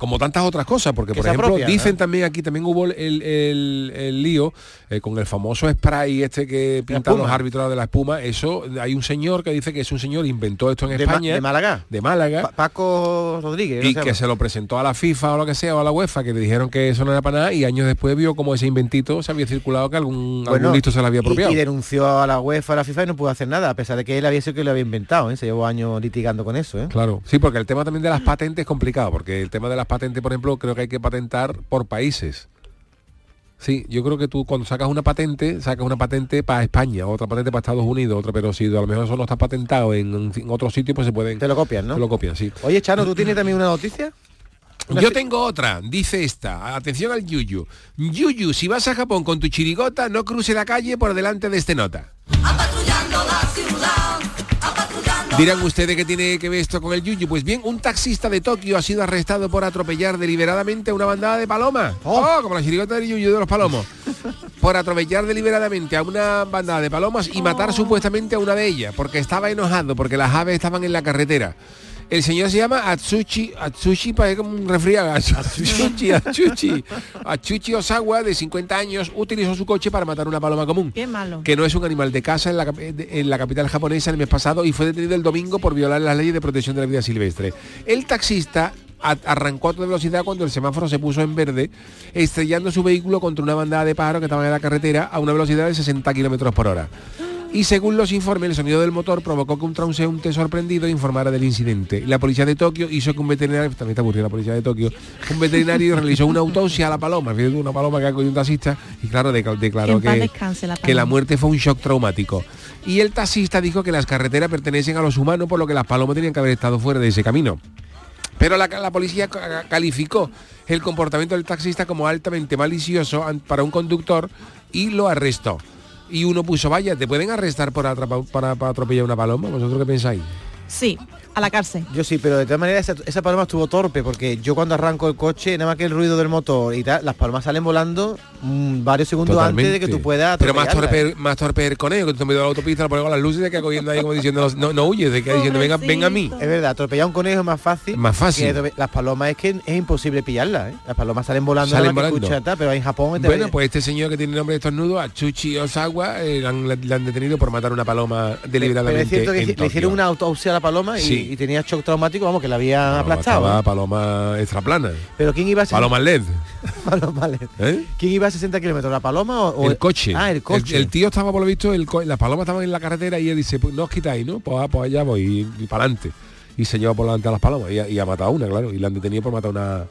como tantas otras cosas, porque Que por ejemplo dicen ¿no? también aquí, también hubo el, el- el lío eh, con el famoso spray este que pintan los árbitros de la espuma, eso hay un señor que dice que es un señor inventó esto en De Ma- España. de Málaga. De Málaga. Pa- Paco Rodríguez. y ¿no se que se lo presentó a la FIFA o lo que sea, o a la UEFA, que le dijeron que eso no era para nada, y años después vio como ese inventito se había circulado que algún, Bueno, algún listo se lo había y- apropiado. Y, denunció a la UEFA, a la FIFA y no pudo hacer nada, a pesar de que él había sido que lo había inventado, ¿eh? se llevó años litigando con eso. ¿eh? Claro, sí, porque el tema también de las patentes es complicado, porque el tema de las patentes, por ejemplo, creo que hay que patentar por países. Sí, yo creo que tú cuando sacas una patente, sacas una patente para España, otra patente para Estados Unidos, otra, pero si a lo mejor eso no está patentado en, en otro sitio, pues se pueden... Te lo copian, ¿no? Te lo copian, sí. Oye, Chano, ¿tú tienes también una noticia? Yo tengo otra, dice esta, atención al Yuyu. Yuyu, si vas a Japón con tu chirigota, no cruce la calle por delante de este nota. Dirán ustedes que tiene que ver esto con el Yuyu. Pues bien, un taxista de Tokio ha sido arrestado por atropellar deliberadamente a una bandada de palomas. Oh, como la chirigota del Yuyu de los palomos. por atropellar deliberadamente a una bandada de palomas y matar supuestamente a una de ellas, porque estaba enojado, porque las aves estaban en la carretera. El señor se llama Atsushi, Atsushi parece como un refriaga, Atsushi, Atsushi, Atsushi Osawa, de 50 años, utilizó su coche para matar una paloma común Qué malo. que no es un animal de casa en la, en capital japonesa el mes pasado y fue detenido el domingo por violar las leyes de protección de la vida silvestre. El taxista arrancó a toda velocidad cuando el semáforo se puso en verde, estrellando su vehículo contra una bandada de pájaros que estaban en la carretera a una velocidad de 60 kilómetros por hora. Y según los informes, el sonido del motor provocó que un transeúnte sorprendido informara del incidente. La policía de Tokio hizo que un veterinario, también está aburrida la policía de Tokio, un veterinario realizó una autopsia a la paloma, una paloma que ha cogido un taxista, y claro, declaró que, descanse la que la paloma. muerte fue un shock traumático. Y el taxista dijo que las carreteras pertenecen a los humanos, por lo que las palomas tenían que haber estado fuera de ese camino. Pero la, la policía ca- calificó el comportamiento del taxista como altamente malicioso para un conductor y lo arrestó. Y uno puso, vaya, ¿te pueden arrestar por atrapa- para, para atropellar una paloma? ¿Vosotros qué pensáis? Sí, a la cárcel. Yo sí, pero de todas maneras esa, esa paloma estuvo torpe porque yo cuando arranco el coche, nada más que el ruido del motor y tal, las palomas salen volando mm, varios segundos antes de que tú puedas Pero más torpe, más torpe el conejo, que tú te metes a la autopista, lo pones con las luces y te queda cogiendo ahí como diciendo, no, no huyes, te queda diciendo, venga, venga a mí. Es verdad, atropellar a un conejo es más fácil. Más fácil. que las palomas es que es imposible pillarlas, ¿eh? Las palomas salen volando, Salen volando. escuchas, tal, pero en Japón... te- Bueno, pues este señor que tiene nombre de estornudo, Achuchi Osawa, eh, le, han, le han detenido por matar una paloma pero deliberadamente. es cierto que en le hicieron una autopsia a la paloma y, Sí. Y tenía shock traumático, vamos, que la había aplastado. Estaba ¿eh? paloma extraplana. Pero ¿quién iba a 60 Paloma LED. Paloma LED. ¿eh? ¿Quién iba a 60 kilómetros? ¿La paloma o, o el coche. Ah, el coche. El, tío estaba por lo visto, el co- las palomas estaban en la carretera y él dice, pues no os quitáis, ¿no? Pues, ah, pues allá voy y, para adelante. Y se lleva por delante a las palomas y, ha- y ha matado una, claro. Y la han detenido por matar una,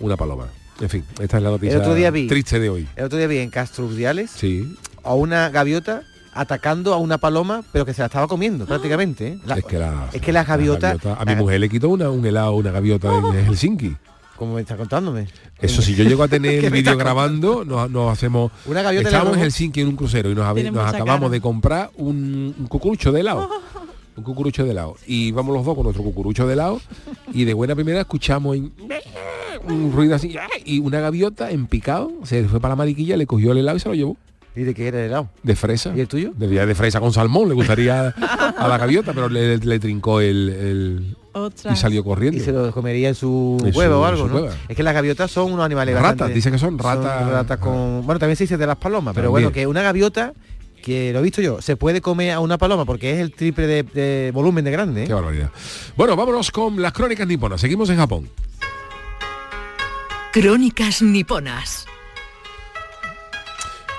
una paloma. En fin, esta es la noticia el otro día vi. triste de hoy. El otro día vi en Castro Urdiales Sí, a una gaviota atacando a una paloma, pero que se la estaba comiendo prácticamente. ¿eh? La- es que la, es que gaviotas... gaviota- a mi mujer le quitó una, un helado, una gaviota en Helsinki. Como me está contándome. Eso si yo llego a tener ¿Qué el vídeo grabando, nos, nos hacemos. Una gaviota Estábamos en Helsinki en un crucero y nos, acabamos cara. de comprar un, un cucurucho de helado. Un cucurucho de helado. Y vamos los dos con nuestro cucurucho de helado y de buena primera escuchamos en- un ruido así y una gaviota en picado se fue para la mariquilla, le cogió el helado y se lo llevó. ¿Y de qué era el helado? De fresa. ¿Y el tuyo? De, de fresa con salmón, le gustaría a la gaviota, pero le, le trincó el, el- y salió corriendo. Y se lo comería en su En su- huevo o algo, ¿no? cueva. Es que las gaviotas son unos animales Ratas, bastante- dice que son ratas- ratas con... Bueno, también se dice de las palomas, pero bueno, que una gaviota, que lo he visto yo, se puede comer a una paloma porque es el triple de, de volumen de grande. ¿eh? Qué barbaridad. Bueno, vámonos con las crónicas niponas. Seguimos en Japón. Crónicas niponas.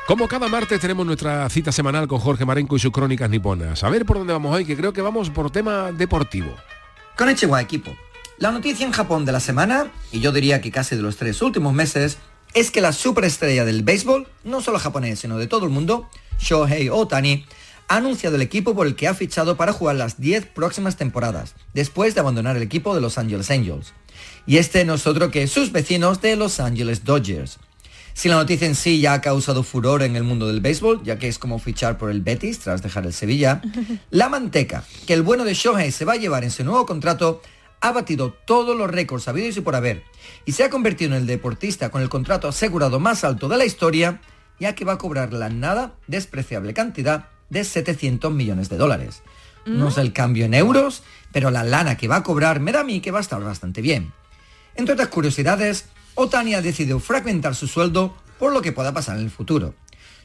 Como cada martes tenemos nuestra cita semanal con Jorge Marenco y sus crónicas niponas. A ver por dónde vamos hoy, que creo que vamos por tema deportivo. Konnichiwa, equipo. La noticia en Japón de la semana, y yo diría que casi de los tres últimos meses, es que la superestrella del béisbol, no solo japonés, sino de todo el mundo, Shohei Otani, ha anunciado el equipo por el que ha fichado para jugar las 10 próximas temporadas, después de abandonar el equipo de Los Angeles Angels. Y este no es otro que sus vecinos de Los Angeles Dodgers. Si la noticia en sí ya ha causado furor en el mundo del béisbol, ya que es como fichar por el Betis tras dejar el Sevilla, la manteca que el bueno de Shohei se va a llevar en su nuevo contrato ha batido todos los récords habidos y por haber y se ha convertido en el deportista con el contrato asegurado más alto de la historia, ya que va a cobrar la nada despreciable cantidad de 700 millones de dólares. No sé el cambio en euros, pero la lana que va a cobrar me da a mí que va a estar bastante bien. Entre otras curiosidades, Otani ha decidido fragmentar su sueldo por lo que pueda pasar en el futuro.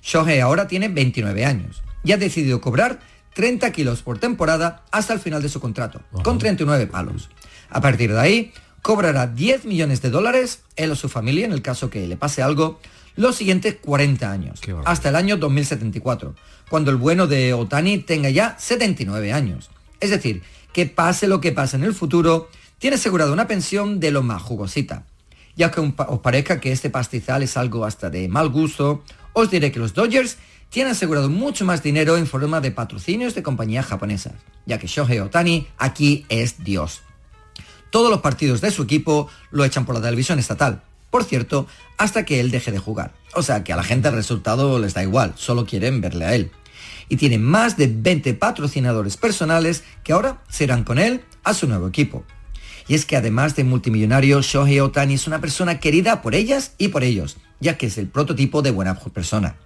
Shohei ahora tiene 29 años y ha decidido cobrar 30 kilos por temporada hasta el final de su contrato, con 39 palos. A partir de ahí, cobrará 10 millones de dólares, él o su familia, en el caso que le pase algo, los siguientes 40 años, hasta el año 2074, cuando el bueno de Otani tenga ya 79 años. Es decir, que pase lo que pase en el futuro, tiene asegurada una pensión de lo más jugosita. Ya que un pa- os parezca que este pastizal es algo hasta de mal gusto, os diré que los Dodgers tienen asegurado mucho más dinero en forma de patrocinios de compañías japonesas, ya que Shohei Otani aquí es Dios. Todos los partidos de su equipo lo echan por la televisión estatal. Por cierto, hasta que él deje de jugar. O sea que a la gente el resultado les da igual, solo quieren verle a él. Y tiene más de 20 patrocinadores personales que ahora serán con él a su nuevo equipo. Y es que además de multimillonario, Shohei Otani es una persona querida por ellas y por ellos, ya que es el prototipo de buena persona.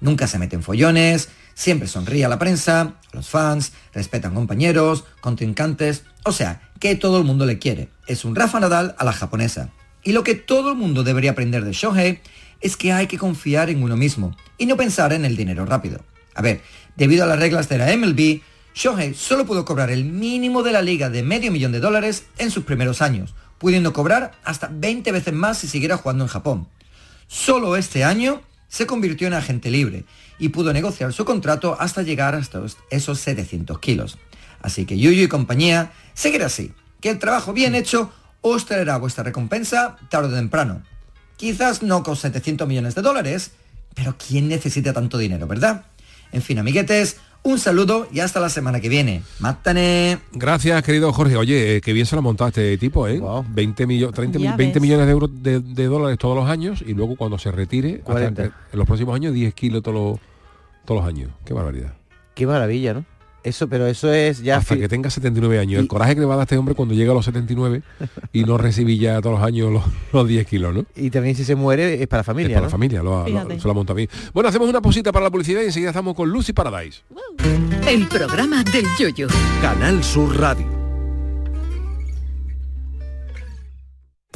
Nunca se mete en follones, siempre sonríe a la prensa, a los fans, respetan compañeros, contrincantes, o sea, que todo el mundo le quiere. Es un Rafa Nadal a la japonesa. Y lo que todo el mundo debería aprender de Shohei es que hay que confiar en uno mismo y no pensar en el dinero rápido. A ver, debido a las reglas de la MLB, Shohei solo pudo cobrar el mínimo de la liga de medio millón de dólares en sus primeros años, pudiendo cobrar hasta 20 veces más si siguiera jugando en Japón. Solo este año se convirtió en agente libre y pudo negociar su contrato hasta llegar hasta esos 700 kilos. Así que Yuyu y compañía, seguir así, que el trabajo bien hecho os traerá vuestra recompensa tarde o temprano. Quizás no con 700 millones de dólares, pero ¿quién necesita tanto dinero, verdad? En fin, amiguetes, un saludo y hasta la semana que viene. ¡Mátane! Gracias, querido Jorge. Oye, eh, qué bien se lo ha montado este tipo, ¿eh? 20, millo- 30 Ya mil- 20 ves. millones de euros de, de dólares todos los años y luego cuando se retire, hasta 40. que- en los próximos años 10 kilos todos los, todos los años. Qué barbaridad. Qué maravilla, ¿no? Eso, pero eso es ya... Hasta que tenga 79 años. El coraje que le va a dar este hombre cuando llega a los 79 y no recibí ya todos los años los, los 10 kilos, ¿no? Y también si se muere es para la Es familia, para ¿no? la familia, lo, ha- lo- se lo monta bien. Bueno, hacemos una posita para la publicidad y enseguida estamos con Lucy Paradise. El programa del yoyo. Canal Sur Radio.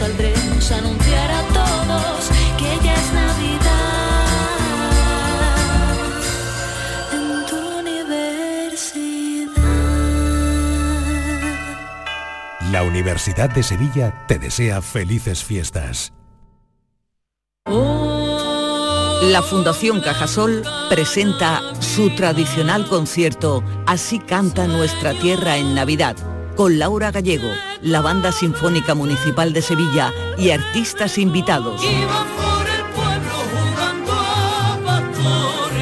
saldremos a anunciar a todos que ya es Navidad. En tu universidad. La Universidad de Sevilla te desea felices fiestas. La Fundación Cajasol presenta su tradicional concierto Así canta nuestra tierra en Navidad, con Laura Gallego, la Banda Sinfónica Municipal de Sevilla y artistas invitados.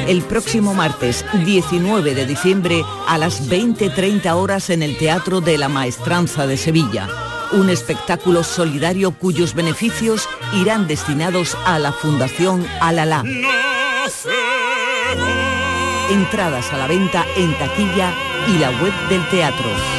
El próximo martes 19 de diciembre a las 20.30 horas en el Teatro de la Maestranza de Sevilla. Un espectáculo solidario cuyos beneficios irán destinados a la Fundación Alalá. Entradas a la venta en taquilla y la web del teatro.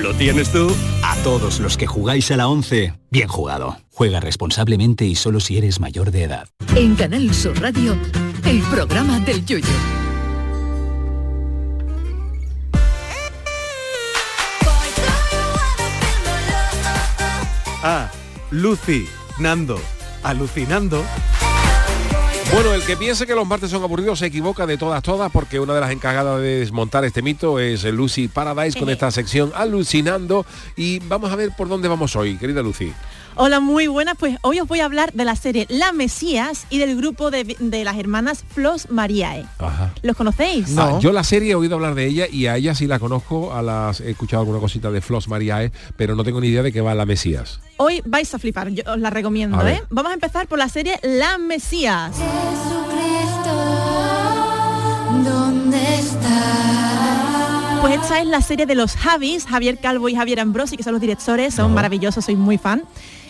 ¿Lo tienes tú? A todos los que jugáis a la 11, bien jugado. Juega responsablemente y solo si eres mayor de edad. En Canal Sur Radio, el programa del Yoyo. Ah, Lucy, Nando, alucinando. Bueno, el que piense que los martes son aburridos se equivoca de todas, todas, porque una de las encargadas de desmontar este mito es Lucy Paradise con esta sección alucinando. Y vamos a ver por dónde vamos hoy, querida Lucy. Hola, muy buenas. Pues hoy os voy a hablar de la serie La Mesías y del grupo de, de las hermanas Flos Mariae. Ajá. ¿Los conocéis? Ah, yo la serie he oído hablar de ella y a ella sí la conozco, a las he escuchado alguna cosita de Flos Mariae, pero no tengo ni idea de qué va la Mesías. Hoy vais a flipar, yo os la recomiendo. ¿eh? Vamos a empezar por la serie La Mesías. ¿Dónde está? Pues esta es la serie de los Javis, Javier Calvo y Javier Ambrosi, que son los directores, son maravillosos, soy muy fan.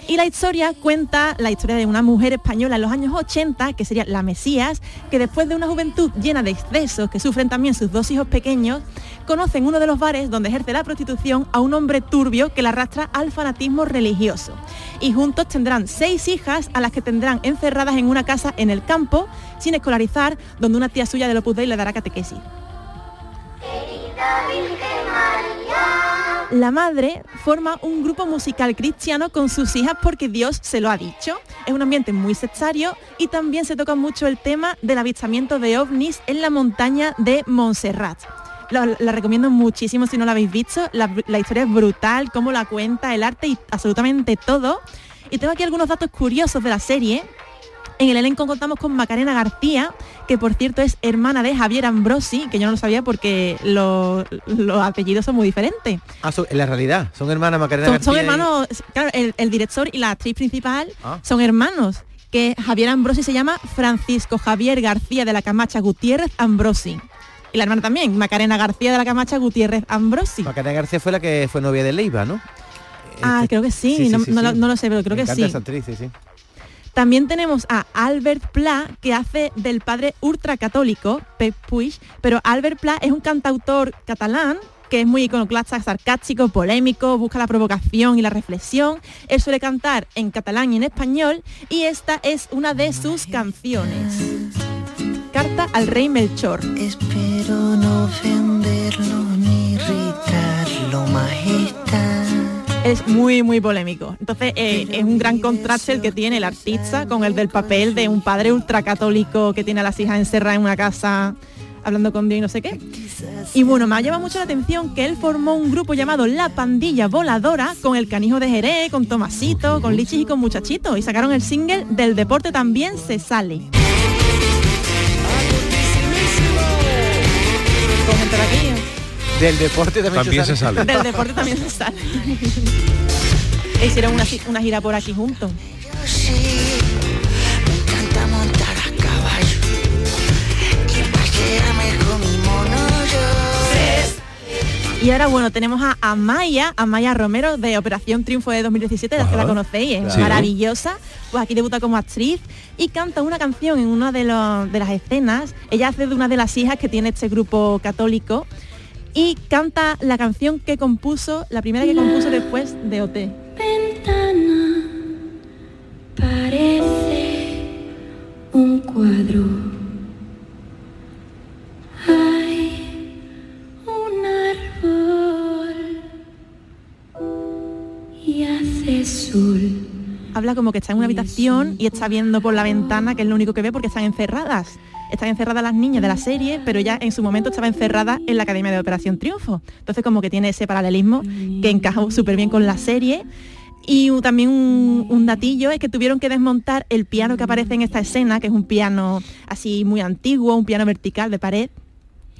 Y la historia cuenta la historia de una mujer española en los años 80, que sería la Mesías, que después de una juventud llena de excesos que sufren también sus dos hijos pequeños, conoce en uno de los bares donde ejerce la prostitución a un hombre turbio que la arrastra al fanatismo religioso. Y juntos tendrán seis hijas a las que tendrán encerradas en una casa en el campo, sin escolarizar, donde una tía suya del Opus Dei le dará catequesis. La madre forma un grupo musical cristiano con sus hijas porque Dios se lo ha dicho. Es un ambiente muy sectario y también se toca mucho el tema del avistamiento de ovnis en la montaña de Montserrat. La recomiendo muchísimo si no la habéis visto. La, la historia es brutal, cómo la cuenta, el arte y absolutamente todo. Y tengo aquí algunos datos curiosos de la serie. En el elenco contamos con Macarena García, que por cierto es hermana de Javier Ambrosi, que yo no lo sabía porque lo- los apellidos son muy diferentes. Ah, son- en la realidad, son hermanas Macarena Son, García son y- hermanos, claro, el, el director y la actriz principal Ah. son hermanos, que Javier Ambrosi se llama Francisco Javier García de la Camacha Gutiérrez Ambrosi. Y la hermana también, Macarena García de la Camacha Gutiérrez Ambrosi. Macarena García fue la que fue novia de Leiva, ¿no? Ah, creo que sí, Sí, sí, no, sí, no sí. Lo, no lo sé, pero creo Me que sí. esa actriz, sí, sí. También tenemos a Albert Pla, que hace del padre ultracatólico, Pep Puig, pero Albert Pla es un cantautor catalán que es muy iconoclasta, sarcástico, polémico, busca la provocación y la reflexión. Él suele cantar en catalán y en español y esta es una de sus canciones. Carta al rey Melchor. Espero no ofenderlo ni irritarlo, majestad. Es muy muy polémico. Entonces eh, es un gran contraste el que tiene el artista con el del papel de un padre ultracatólico que tiene a las hijas encerradas en una casa hablando con Dios y no sé qué. Y bueno, me ha llamado mucho la atención que él formó un grupo llamado La Pandilla Voladora con el Canijo de Jerez, con Tomasito, con Lichis y con Muchachito. Y sacaron el single del deporte también se sale. Del deporte también, También se sale. Del deporte también se sale. Hicieron una, una gira por aquí juntos. y ahora, bueno, tenemos a Amaya, Amaya Romero de Operación Triunfo de 2017, la que la conocéis, es Claro. maravillosa. Pues aquí debuta como actriz y canta una canción en una de, los- de las escenas. Ella hace de una de las hijas que tiene este grupo católico y canta la canción que compuso, la primera que compuso después de OT. ventana parece un cuadro. Hay un árbol y hace sol. Habla como que está en una habitación y está viendo por la ventana, que es lo único que ve porque están encerradas. Están encerradas las niñas de la serie, pero ya en su momento estaba encerrada en la Academia de Operación Triunfo. Entonces como que tiene ese paralelismo que encaja súper bien con la serie. Y también un, un datillo es que tuvieron que desmontar el piano que aparece en esta escena, que es un piano así muy antiguo, un piano vertical de pared,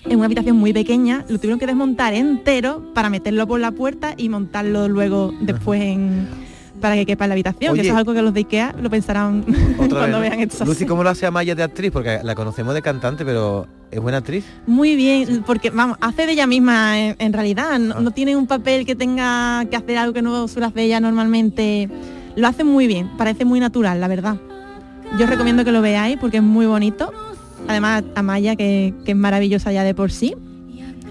en una habitación muy pequeña, lo tuvieron que desmontar entero para meterlo por la puerta y montarlo luego después en para que quepa en la habitación, Oye. que eso es algo que los de Ikea lo pensarán cuando vez, vean esto. Lucy, ¿cómo lo hace Amaya de actriz? Porque la conocemos de cantante, pero ¿es buena actriz? Muy bien, porque vamos, hace de ella misma en, en realidad, no, no tiene un papel que tenga que hacer algo que no suele hacer ella normalmente. Lo hace muy bien, parece muy natural, la verdad. Yo os recomiendo que lo veáis porque es muy bonito. Además, Amaya, que, que es maravillosa ya de por sí.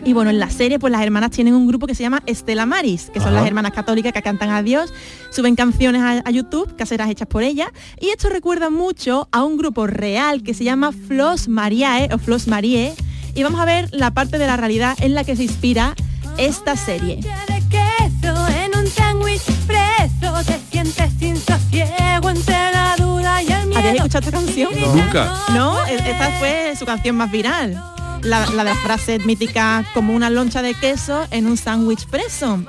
Y bueno, en la serie, pues las hermanas tienen un grupo que se llama Estela Maris, que son Ajá. las hermanas católicas que cantan a Dios, suben canciones a, a YouTube, caseras hechas por ella, y esto recuerda mucho a un grupo real que se llama Flos Mariae o Flos Marie, y vamos a ver la parte de la realidad en la que se inspira esta serie. de queso en un sándwich preso te sientes sin sosiego entre la duda y el miedo ¿Habéis escuchado esta canción? No. Nunca. No, e- esta fue su canción más viral. La, la de la frase mítica como una loncha de queso en un sándwich preso.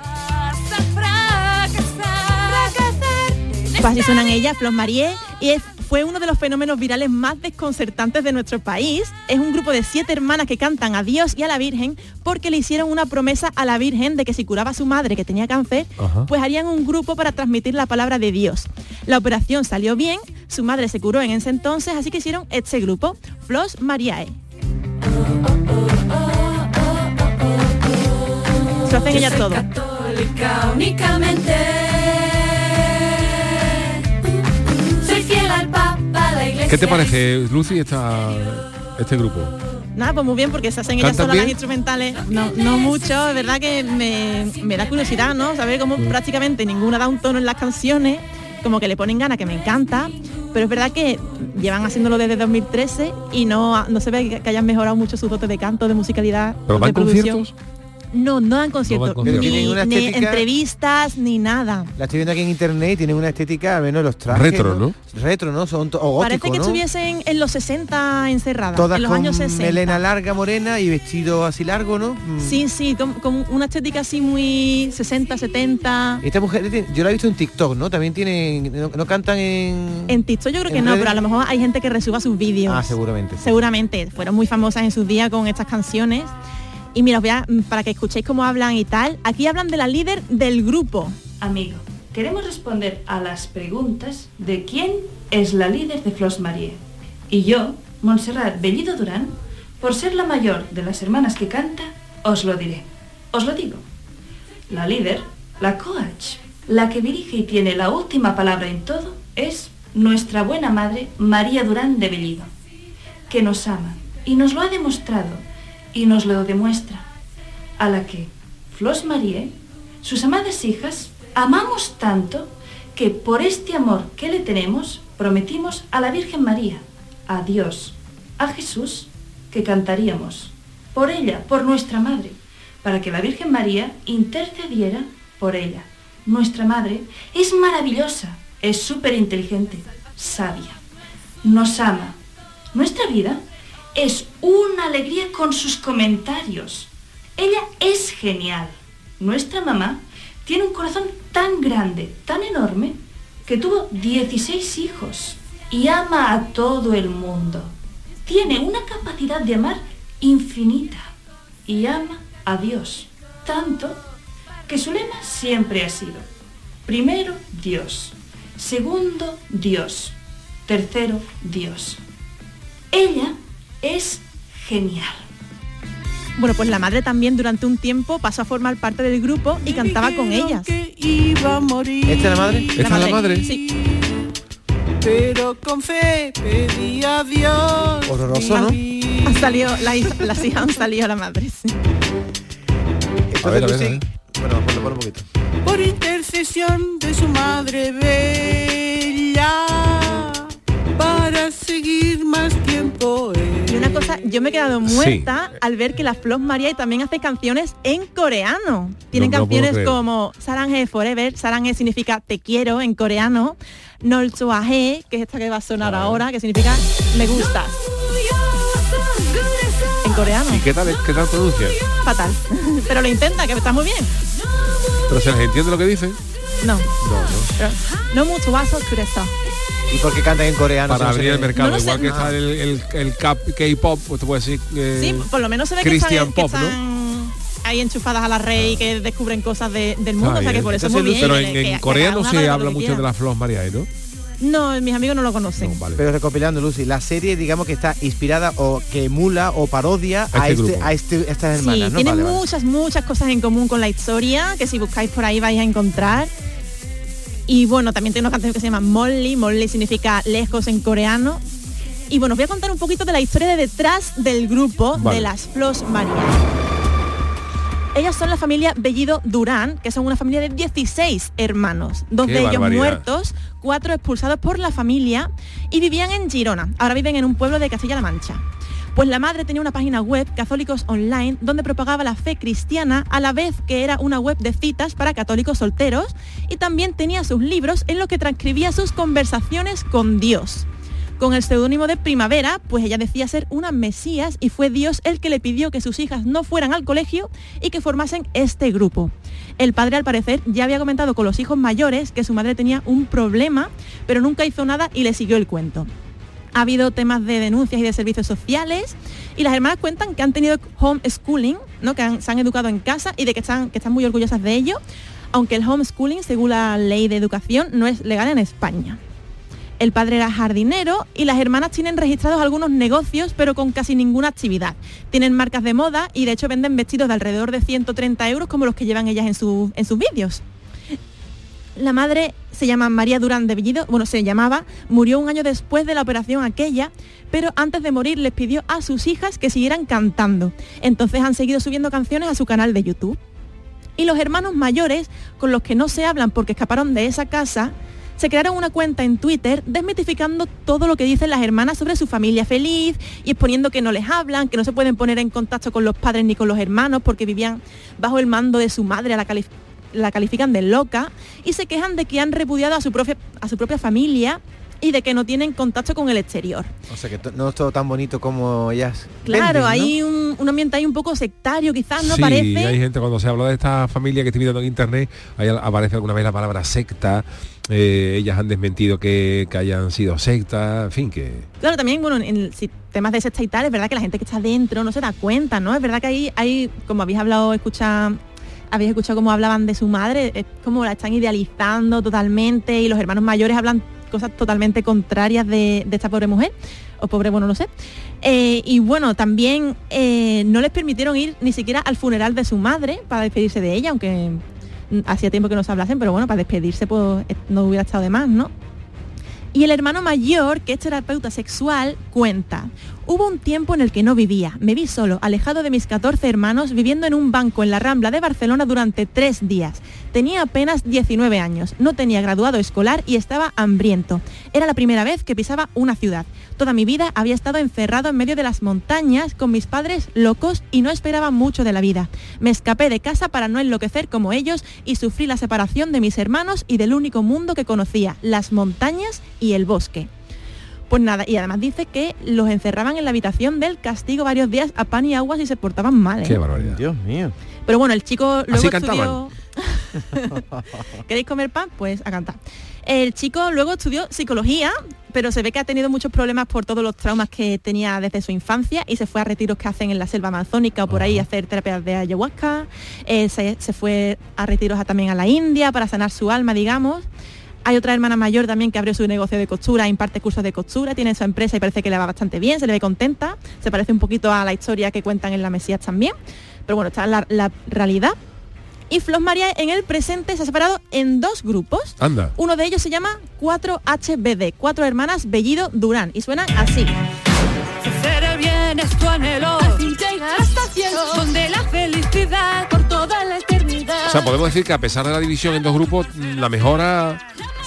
Pues así suenan ellas, Flos Marie, y es- fue uno de los fenómenos virales más desconcertantes de nuestro país. Es un grupo de siete hermanas que cantan a Dios y a la Virgen porque le hicieron una promesa a la Virgen de que si curaba a su madre que tenía cáncer, Ajá. pues harían un grupo para transmitir la palabra de Dios. La operación salió bien, su madre se curó en ese entonces, así que hicieron este grupo, Flos Mariae. Se hacen ellas todo. católica únicamente soy fiel al papa la iglesia ¿Qué te parece, Lucy, esta, este grupo? Nada, pues muy bien, porque se hacen ellas ¿Cantan solas las instrumentales. No, no mucho, es verdad que me, me da curiosidad, ¿no? Saber cómo Mm. prácticamente ninguna da un tono en las canciones, como que le ponen ganas, que me encanta. Pero es verdad que llevan haciéndolo desde 2013 y no, no se ve que- hayan mejorado mucho sus dotes de canto, de musicalidad, ¿Pero de dan producción. conciertos? No, no dan conciertos, conciertos. ni, una entrevistas, ni nada. La estoy viendo aquí en internet y tienen una estética, al menos los trajes. Retro, ¿no? Retro, ¿no? Son o gótico, Parece que ¿no? estuviesen en los 60 encerradas, Todas en los con años 60. melena larga, morena y vestido así largo, ¿no? Mm. Sí, sí, con, con una estética así muy 60, 70. Esta mujer, tiene- yo la he visto en TikTok, ¿no? También tienen, no, no cantan en... En TikTok yo creo que ¿En no, redes? pero a lo mejor hay gente que resuba sus vídeos. Ah, seguramente. Seguramente, fueron muy famosas en sus días con estas canciones. Y mira, mm, para que escuchéis cómo hablan y tal, aquí hablan de la líder del grupo. Amigo, queremos responder a las preguntas de quién es la líder de Flos Marie. Y yo, Montserrat Bellido Durán, por ser la mayor de las hermanas que canta, os lo diré. Os lo digo. La líder, la coach, la que dirige y tiene la última palabra en todo, es nuestra buena madre María Durán de Bellido, que nos ama y nos lo ha demostrado y nos lo demuestra, a la que Flos Marie, sus amadas hijas, amamos tanto que por este amor que le tenemos prometimos a la Virgen María, a Dios, a Jesús, que cantaríamos por ella, por nuestra madre, para que la Virgen María intercediera por ella. Nuestra madre es maravillosa, es súper inteligente, sabia, nos ama. Nuestra vida es una alegría con sus comentarios. Ella es genial. Nuestra mamá tiene un corazón tan grande, tan enorme, que tuvo 16 hijos y ama a todo el mundo. Tiene una capacidad de amar infinita y ama a Dios tanto que su lema siempre ha sido, primero Dios, segundo Dios, tercero Dios. Ella es genial. Bueno, pues la madre también durante un tiempo pasó a formar parte del grupo y cantaba con ellas. Iba a morir. ¿Esta es la madre? ¿Esta es la madre? Sí. Pero con fe pedí a Dios. Horroroso, ¿no? Han salido, la hija- las hijas han salido a la madre. sí. A ver, a ver, a Lucy, ver. Bueno, ponlo, ponlo un poquito. Por intercesión de su madre bella. Para seguir más tiempo. Y una cosa, yo me he quedado muerta al ver que la Flos María también hace canciones en coreano. Tienen No, canciones como Sarange Forever, Sarange significa te quiero en coreano, Nol Choahe, que es esta que va a sonar ahora, que significa me gustas. En coreano. ¿Y qué tal, qué tal pronuncia? Fatal. Pero lo intenta, que está muy bien. ¿Pero se les entiende lo que dicen? No. No, no. Pero no mucho vaso. ¿Y por qué cantan en coreano? Para no abrir el mercado, No igual sé. que está el, el, K-pop, pues te puedo decir eh, Sí, por lo menos se ve que, Christian están, que pop, ¿no? están ahí enchufadas a la red y que descubren cosas de- del mundo, Ah, o sea que por eso Entonces, muy bien. Pero que en, en que- que Corea no se habla que mucho de la Flos María, ¿no? No, mis amigos no lo conocen. Pero recopilando, Lucy, la serie, digamos que está inspirada o que emula o parodia a, este este, a este- estas hermanas, sí, ¿no? tiene Vale, vale. muchas, muchas cosas en común con la historia, que si buscáis por ahí vais a encontrar. Y bueno, también tiene una canción que se llama Molly, Molly significa lejos en coreano. Y bueno, os voy a contar un poquito de la historia de detrás del grupo Vale. de las Flos María. Ellas son la familia Bellido Durán, que son una familia de 16 hermanos, dos Qué de ellos barbaridad. muertos, cuatro expulsados por la familia y vivían en Girona. Ahora viven en un pueblo de Castilla-La Mancha. Pues la madre tenía una página web, Católicos Online, donde propagaba la fe cristiana a la vez que era una web de citas para católicos solteros y también tenía sus libros en los que transcribía sus conversaciones con Dios. Con el seudónimo de Primavera, pues ella decía ser una Mesías y fue Dios el que le pidió que sus hijas no fueran al colegio y que formasen este grupo. El padre al parecer ya había comentado con los hijos mayores que su madre tenía un problema, pero nunca hizo nada y le siguió el cuento. Ha habido temas de denuncias y de servicios sociales y las hermanas cuentan que han tenido homeschooling, ¿no? que se han educado en casa y de que están, que están muy orgullosas de ello, aunque el homeschooling, según la ley de educación, no es legal en España. El padre era jardinero y las hermanas tienen registrados algunos negocios, pero con casi ninguna actividad. Tienen marcas de moda y de hecho venden vestidos de alrededor de 130 euros como los que llevan ellas en, su- en sus vídeos. La madre se llama María Durán de Bellido, bueno, se llamaba, murió un año después de la operación aquella, pero antes de morir les pidió a sus hijas que siguieran cantando. Entonces han seguido subiendo canciones a su canal de YouTube. Y los hermanos mayores, con los que no se hablan porque escaparon de esa casa, se crearon una cuenta en Twitter desmitificando todo lo que dicen las hermanas sobre su familia feliz y exponiendo que no les hablan, que no se pueden poner en contacto con los padres ni con los hermanos porque vivían bajo el mando de su madre, a la, la califican de loca y se quejan de que han repudiado a su, propia, a su propia familia y de que no tienen contacto con el exterior. O sea que no es todo tan bonito como ellas. Claro, venden, ¿no? hay un, un ambiente ahí un poco sectario quizás, ¿no sí, parece? hay gente cuando se habla de esta familia que estoy viendo en internet, ahí aparece alguna vez la palabra secta, eh, ellas han desmentido que, que hayan sido secta, en fin, que... Claro, también, bueno, en el- si- temas de secta y tal, es verdad que la gente que está dentro no se da cuenta, ¿no? Es verdad que ahí hay, como habéis hablado, escucha, habéis escuchado cómo hablaban de su madre, es como la están idealizando totalmente y los hermanos mayores hablan cosas totalmente contrarias de, esta pobre mujer, o pobre, bueno, no sé. Eh, y bueno, también eh, no les permitieron ir ni siquiera al funeral de su madre para despedirse de ella, aunque mm, hacía tiempo que no se hablasen, pero bueno, para despedirse pues eh, no hubiera estado de más, ¿no? Y el hermano mayor, que es terapeuta sexual, cuenta, hubo un tiempo en el que no vivía, me vi solo, alejado de mis 14 hermanos, viviendo en un banco en la Rambla de Barcelona durante tres días. Tenía apenas 19 años, no tenía graduado escolar y estaba hambriento. Era la primera vez que pisaba una ciudad. Toda mi vida había estado encerrado en medio de las montañas con mis padres locos y no esperaba mucho de la vida. Me escapé de casa para no enloquecer como ellos y sufrí la separación de mis hermanos y del único mundo que conocía, las montañas y el bosque. Pues nada, y además dice que los encerraban en la habitación del castigo varios días a pan y agua si se portaban mal. ¿eh? Qué barbaridad. Dios mío. Pero bueno, el chico luego Así estudió... ¿Queréis comer pan? Pues a cantar. El chico luego estudió psicología, pero se ve que ha tenido muchos problemas por todos los traumas que tenía desde su infancia y se fue a retiros que hacen en la selva amazónica o por ahí a hacer terapias de ayahuasca. Eh, se, se fue a retiros a- también a la India para sanar su alma, digamos. Hay otra hermana mayor también que abrió su negocio de costura, imparte cursos de costura, tiene su empresa y parece que le va bastante bien, se le ve contenta. Se parece un poquito a la historia que cuentan en la Mesías también. Pero bueno, está la, la realidad. Y Flos María en el presente se ha separado en dos grupos. Anda. Uno de ellos se llama 4HBD, Cuatro Hermanas Bellido Durán, y suenan así. Hacer el bien es tu anhelo. Al fin llegar hasta el cielo, donde la felicidad por toda la eternidad. O sea, podemos decir que a pesar de la división en dos grupos, la mejora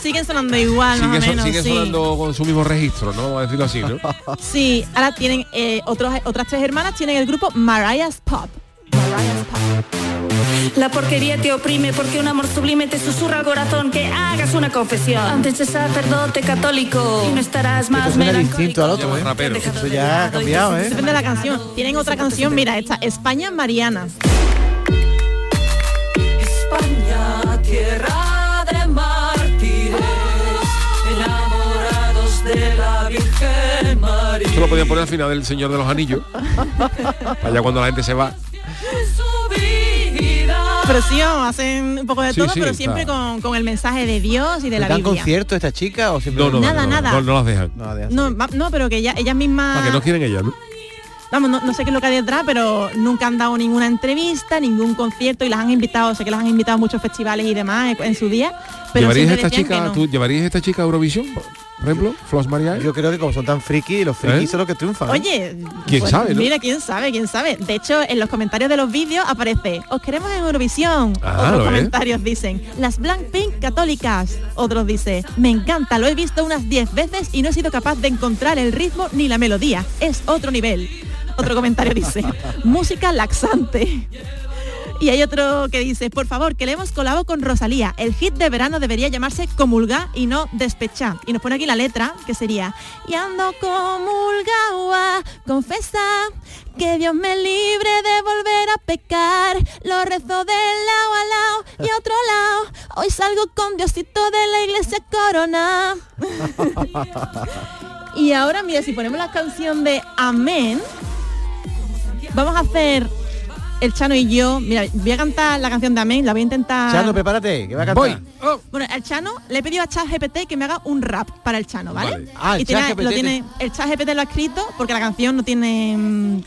Siguen sonando igual, sigue, más o so- menos. sigue sí. sonando con su mismo registro, ¿no? Vamos a decirlo así, ¿no? Sí, ahora tienen eh, otros, otras tres hermanas, tienen el grupo Mariah's Pop. La porquería te oprime porque un amor sublime te susurra al corazón que hagas una confesión. Antes de sacerdote católico y no estarás más melancólico. distinto al otro, ¿eh? rapero. Eso ya ha cambiado, ¿eh? Depende de la canción. Tienen otra canción, mira, esta, España Mariana. España, tierra de mártires, enamorados de la Virgen María. Esto lo podían poner al final del Señor de los Anillos. Allá cuando la gente se va. Presión, hacen un poco de Sí, todo, sí, pero siempre con, con el mensaje de Dios y de la ¿Dan Biblia. concierto esta chica o No, simplemente no, Nada, no, nada. No, no las dejan. No, deja No, va- no, pero que ella, ellas mismas... Para que no quieren ellas, ¿no? Vamos, no, no sé qué es lo que hay detrás, pero nunca han dado ninguna entrevista, ningún concierto y las han invitado, sé que las han invitado a muchos festivales y demás en su día. Pero ¿Llevarías siempre esta chica, no. tú llevarías esta chica a Eurovisión, por ejemplo? Flos María. Yo creo que como son tan friki, los frikis ¿Eh? son los que triunfan. ¿eh? Oye, ¿Quién sabe, no? Mira, quién sabe, quién sabe. De hecho, en los comentarios de los vídeos aparece, os queremos en Eurovisión. Ah, Otros comentarios dicen, las Blackpink católicas. Otros dice, me encanta, lo he visto unas 10 veces y no he sido capaz de encontrar el ritmo ni la melodía. Es otro nivel. Otro comentario dice, música laxante. Y hay otro que dice, por favor, que le hemos colado con Rosalía. El hit de verano debería llamarse Comulgar y no Despechar. Y nos pone aquí la letra, que sería, y ando comulgao a confesar que Dios me libre de volver a pecar. Lo rezo de lado a lado y otro lado. Hoy salgo con Diosito de la iglesia corona. y ahora, mira, si ponemos la canción de Amén, vamos a hacer el Chano y yo. Mira, voy a cantar la canción de Amén, la voy a intentar. Chano, prepárate, que va a cantar. Voy. Oh. Bueno, al Chano le he pedido a ChatGPT que me haga un rap para el Chano, ¿vale? Vale. Ah, el y tiene, ChatGPT lo tiene, el ChatGPT lo ha escrito porque la canción no tiene. mm,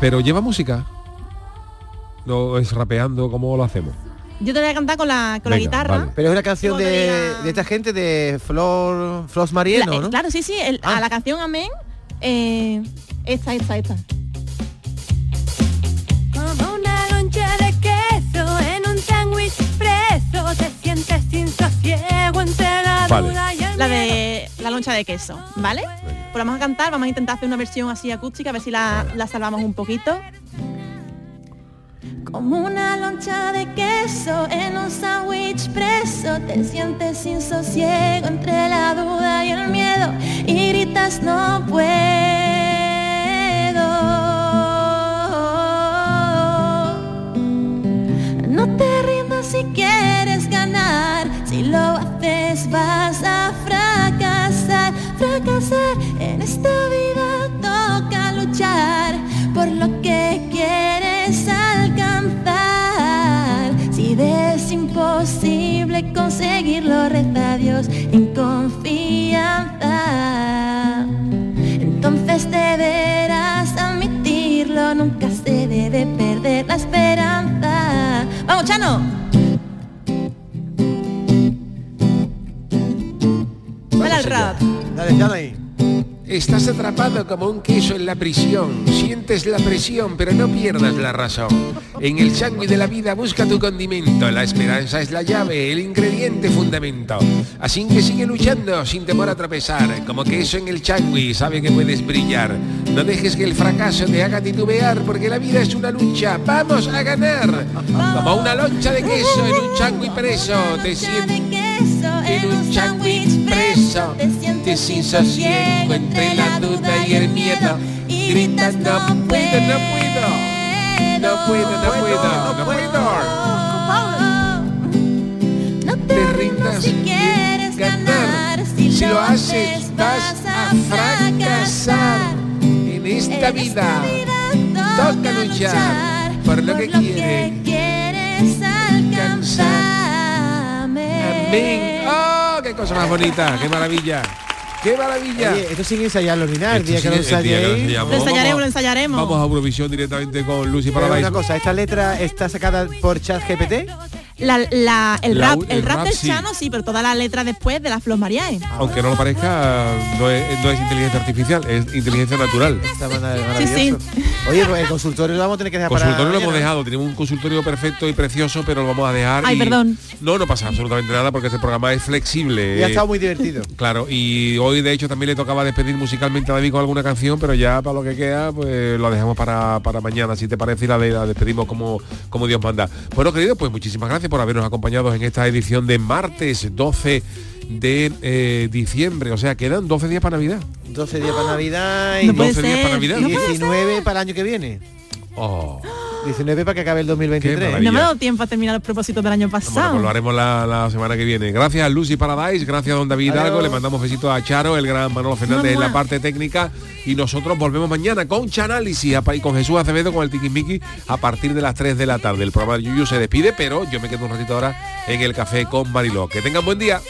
Pero lleva música. No es rapeando, ¿cómo lo hacemos? Yo te voy a cantar con la, con la Venga, guitarra. vale. Pero es una canción de, diga- de esta gente de Flor Flos Marieno, La- eh, ¿no? Claro, sí, sí. el- Ah. A la canción Amén. eh, esta, esta, esta. Vale. duda y el La de la loncha de queso, ¿vale? Pues vamos a cantar, vamos a intentar hacer una versión así acústica, a ver si la, la salvamos un poquito. Como una loncha de queso en un sándwich preso, te sientes sin sosiego entre la duda y el miedo y gritas no puedo. No te rindas si quieres ganar, si lo vas a fracasar, fracasar en esta vida toca luchar por lo que quieres alcanzar. Si es imposible conseguirlo, reza a Dios en confianza. Entonces deberás admitirlo, nunca se debe perder la esperanza. ¡Vamos, Chano! Al rap. Dale, ahí. Estás atrapado como un queso en la prisión. Sientes la presión, pero no pierdas la razón. En el sándwich de la vida busca tu condimento. La esperanza es la llave, el ingrediente fundamento. Así que sigue luchando sin temor a tropezar. Como queso en el sándwich, sabe que puedes brillar. No dejes que el fracaso te haga titubear, porque la vida es una lucha. ¡Vamos a ganar! Como una loncha de queso en un sándwich preso. Te en un sándwich te sin sosiego entre la duda y el miedo y gritas no puedo, no puedo, no puedo, no puedo, no puedo. No Te rindas si quieres ganar, si, lo haces vas a fracasar en esta vida. Toca luchar por lo que quieres quieres alcanzar. Amén. ¡Oh, qué cosa más bonita, qué maravilla. ¡Qué maravilla! Oye, esto sin ensayarlo ni nada. El día que lo ensayéis. ensayamos. Lo ensayaremos, Vamos lo a- ensayaremos. Vamos a Eurovisión directamente con Lucy Paradise. una cosa, ¿esta letra está sacada por chat GPT? La, la- el La- rap, el el rap rap del sí. Chano sí, pero toda la letra después de la Flos Mariae. Aunque no lo parezca, no es, no es inteligencia artificial, es inteligencia natural. Mara- maravilloso. Oye, pues el consultorio lo vamos a tener que dejar para Consultorio lo hemos dejado, tenemos un consultorio perfecto y precioso, pero lo vamos a dejar. Ay, y- perdón. No, no pasa absolutamente nada porque este programa es flexible. Y ha estado muy divertido. Claro, y hoy de hecho también le tocaba despedir musicalmente a David con alguna canción, pero ya para lo que queda, pues lo dejamos para, para mañana, si te parece, y la, la despedimos como, como Dios manda. Bueno, querido, pues muchísimas gracias por habernos acompañado en esta edición de martes 12 de eh, diciembre. O sea, quedan 12 días para Navidad. 12 días para Navidad y No puede 12 días para ser, Navidad. no puede 19 para el año que viene. Oh. 19 para que acabe el 2023. maravilla. No me ha dado tiempo a terminar los propósitos del año Bueno, pasado. pues lo haremos la, la semana que viene. Gracias a Lucy Paradise, gracias a don David Adiós. Hidalgo, le mandamos besitos a Charo, el gran Manolo Fernández en la parte técnica y nosotros volvemos mañana con Chanálisis a- y con Jesús Acevedo con el Tiquismiqui a partir de las 3 de la tarde. El programa de Yuyu se despide, pero yo me quedo un ratito ahora en el café con Mariló. Que tengan buen día.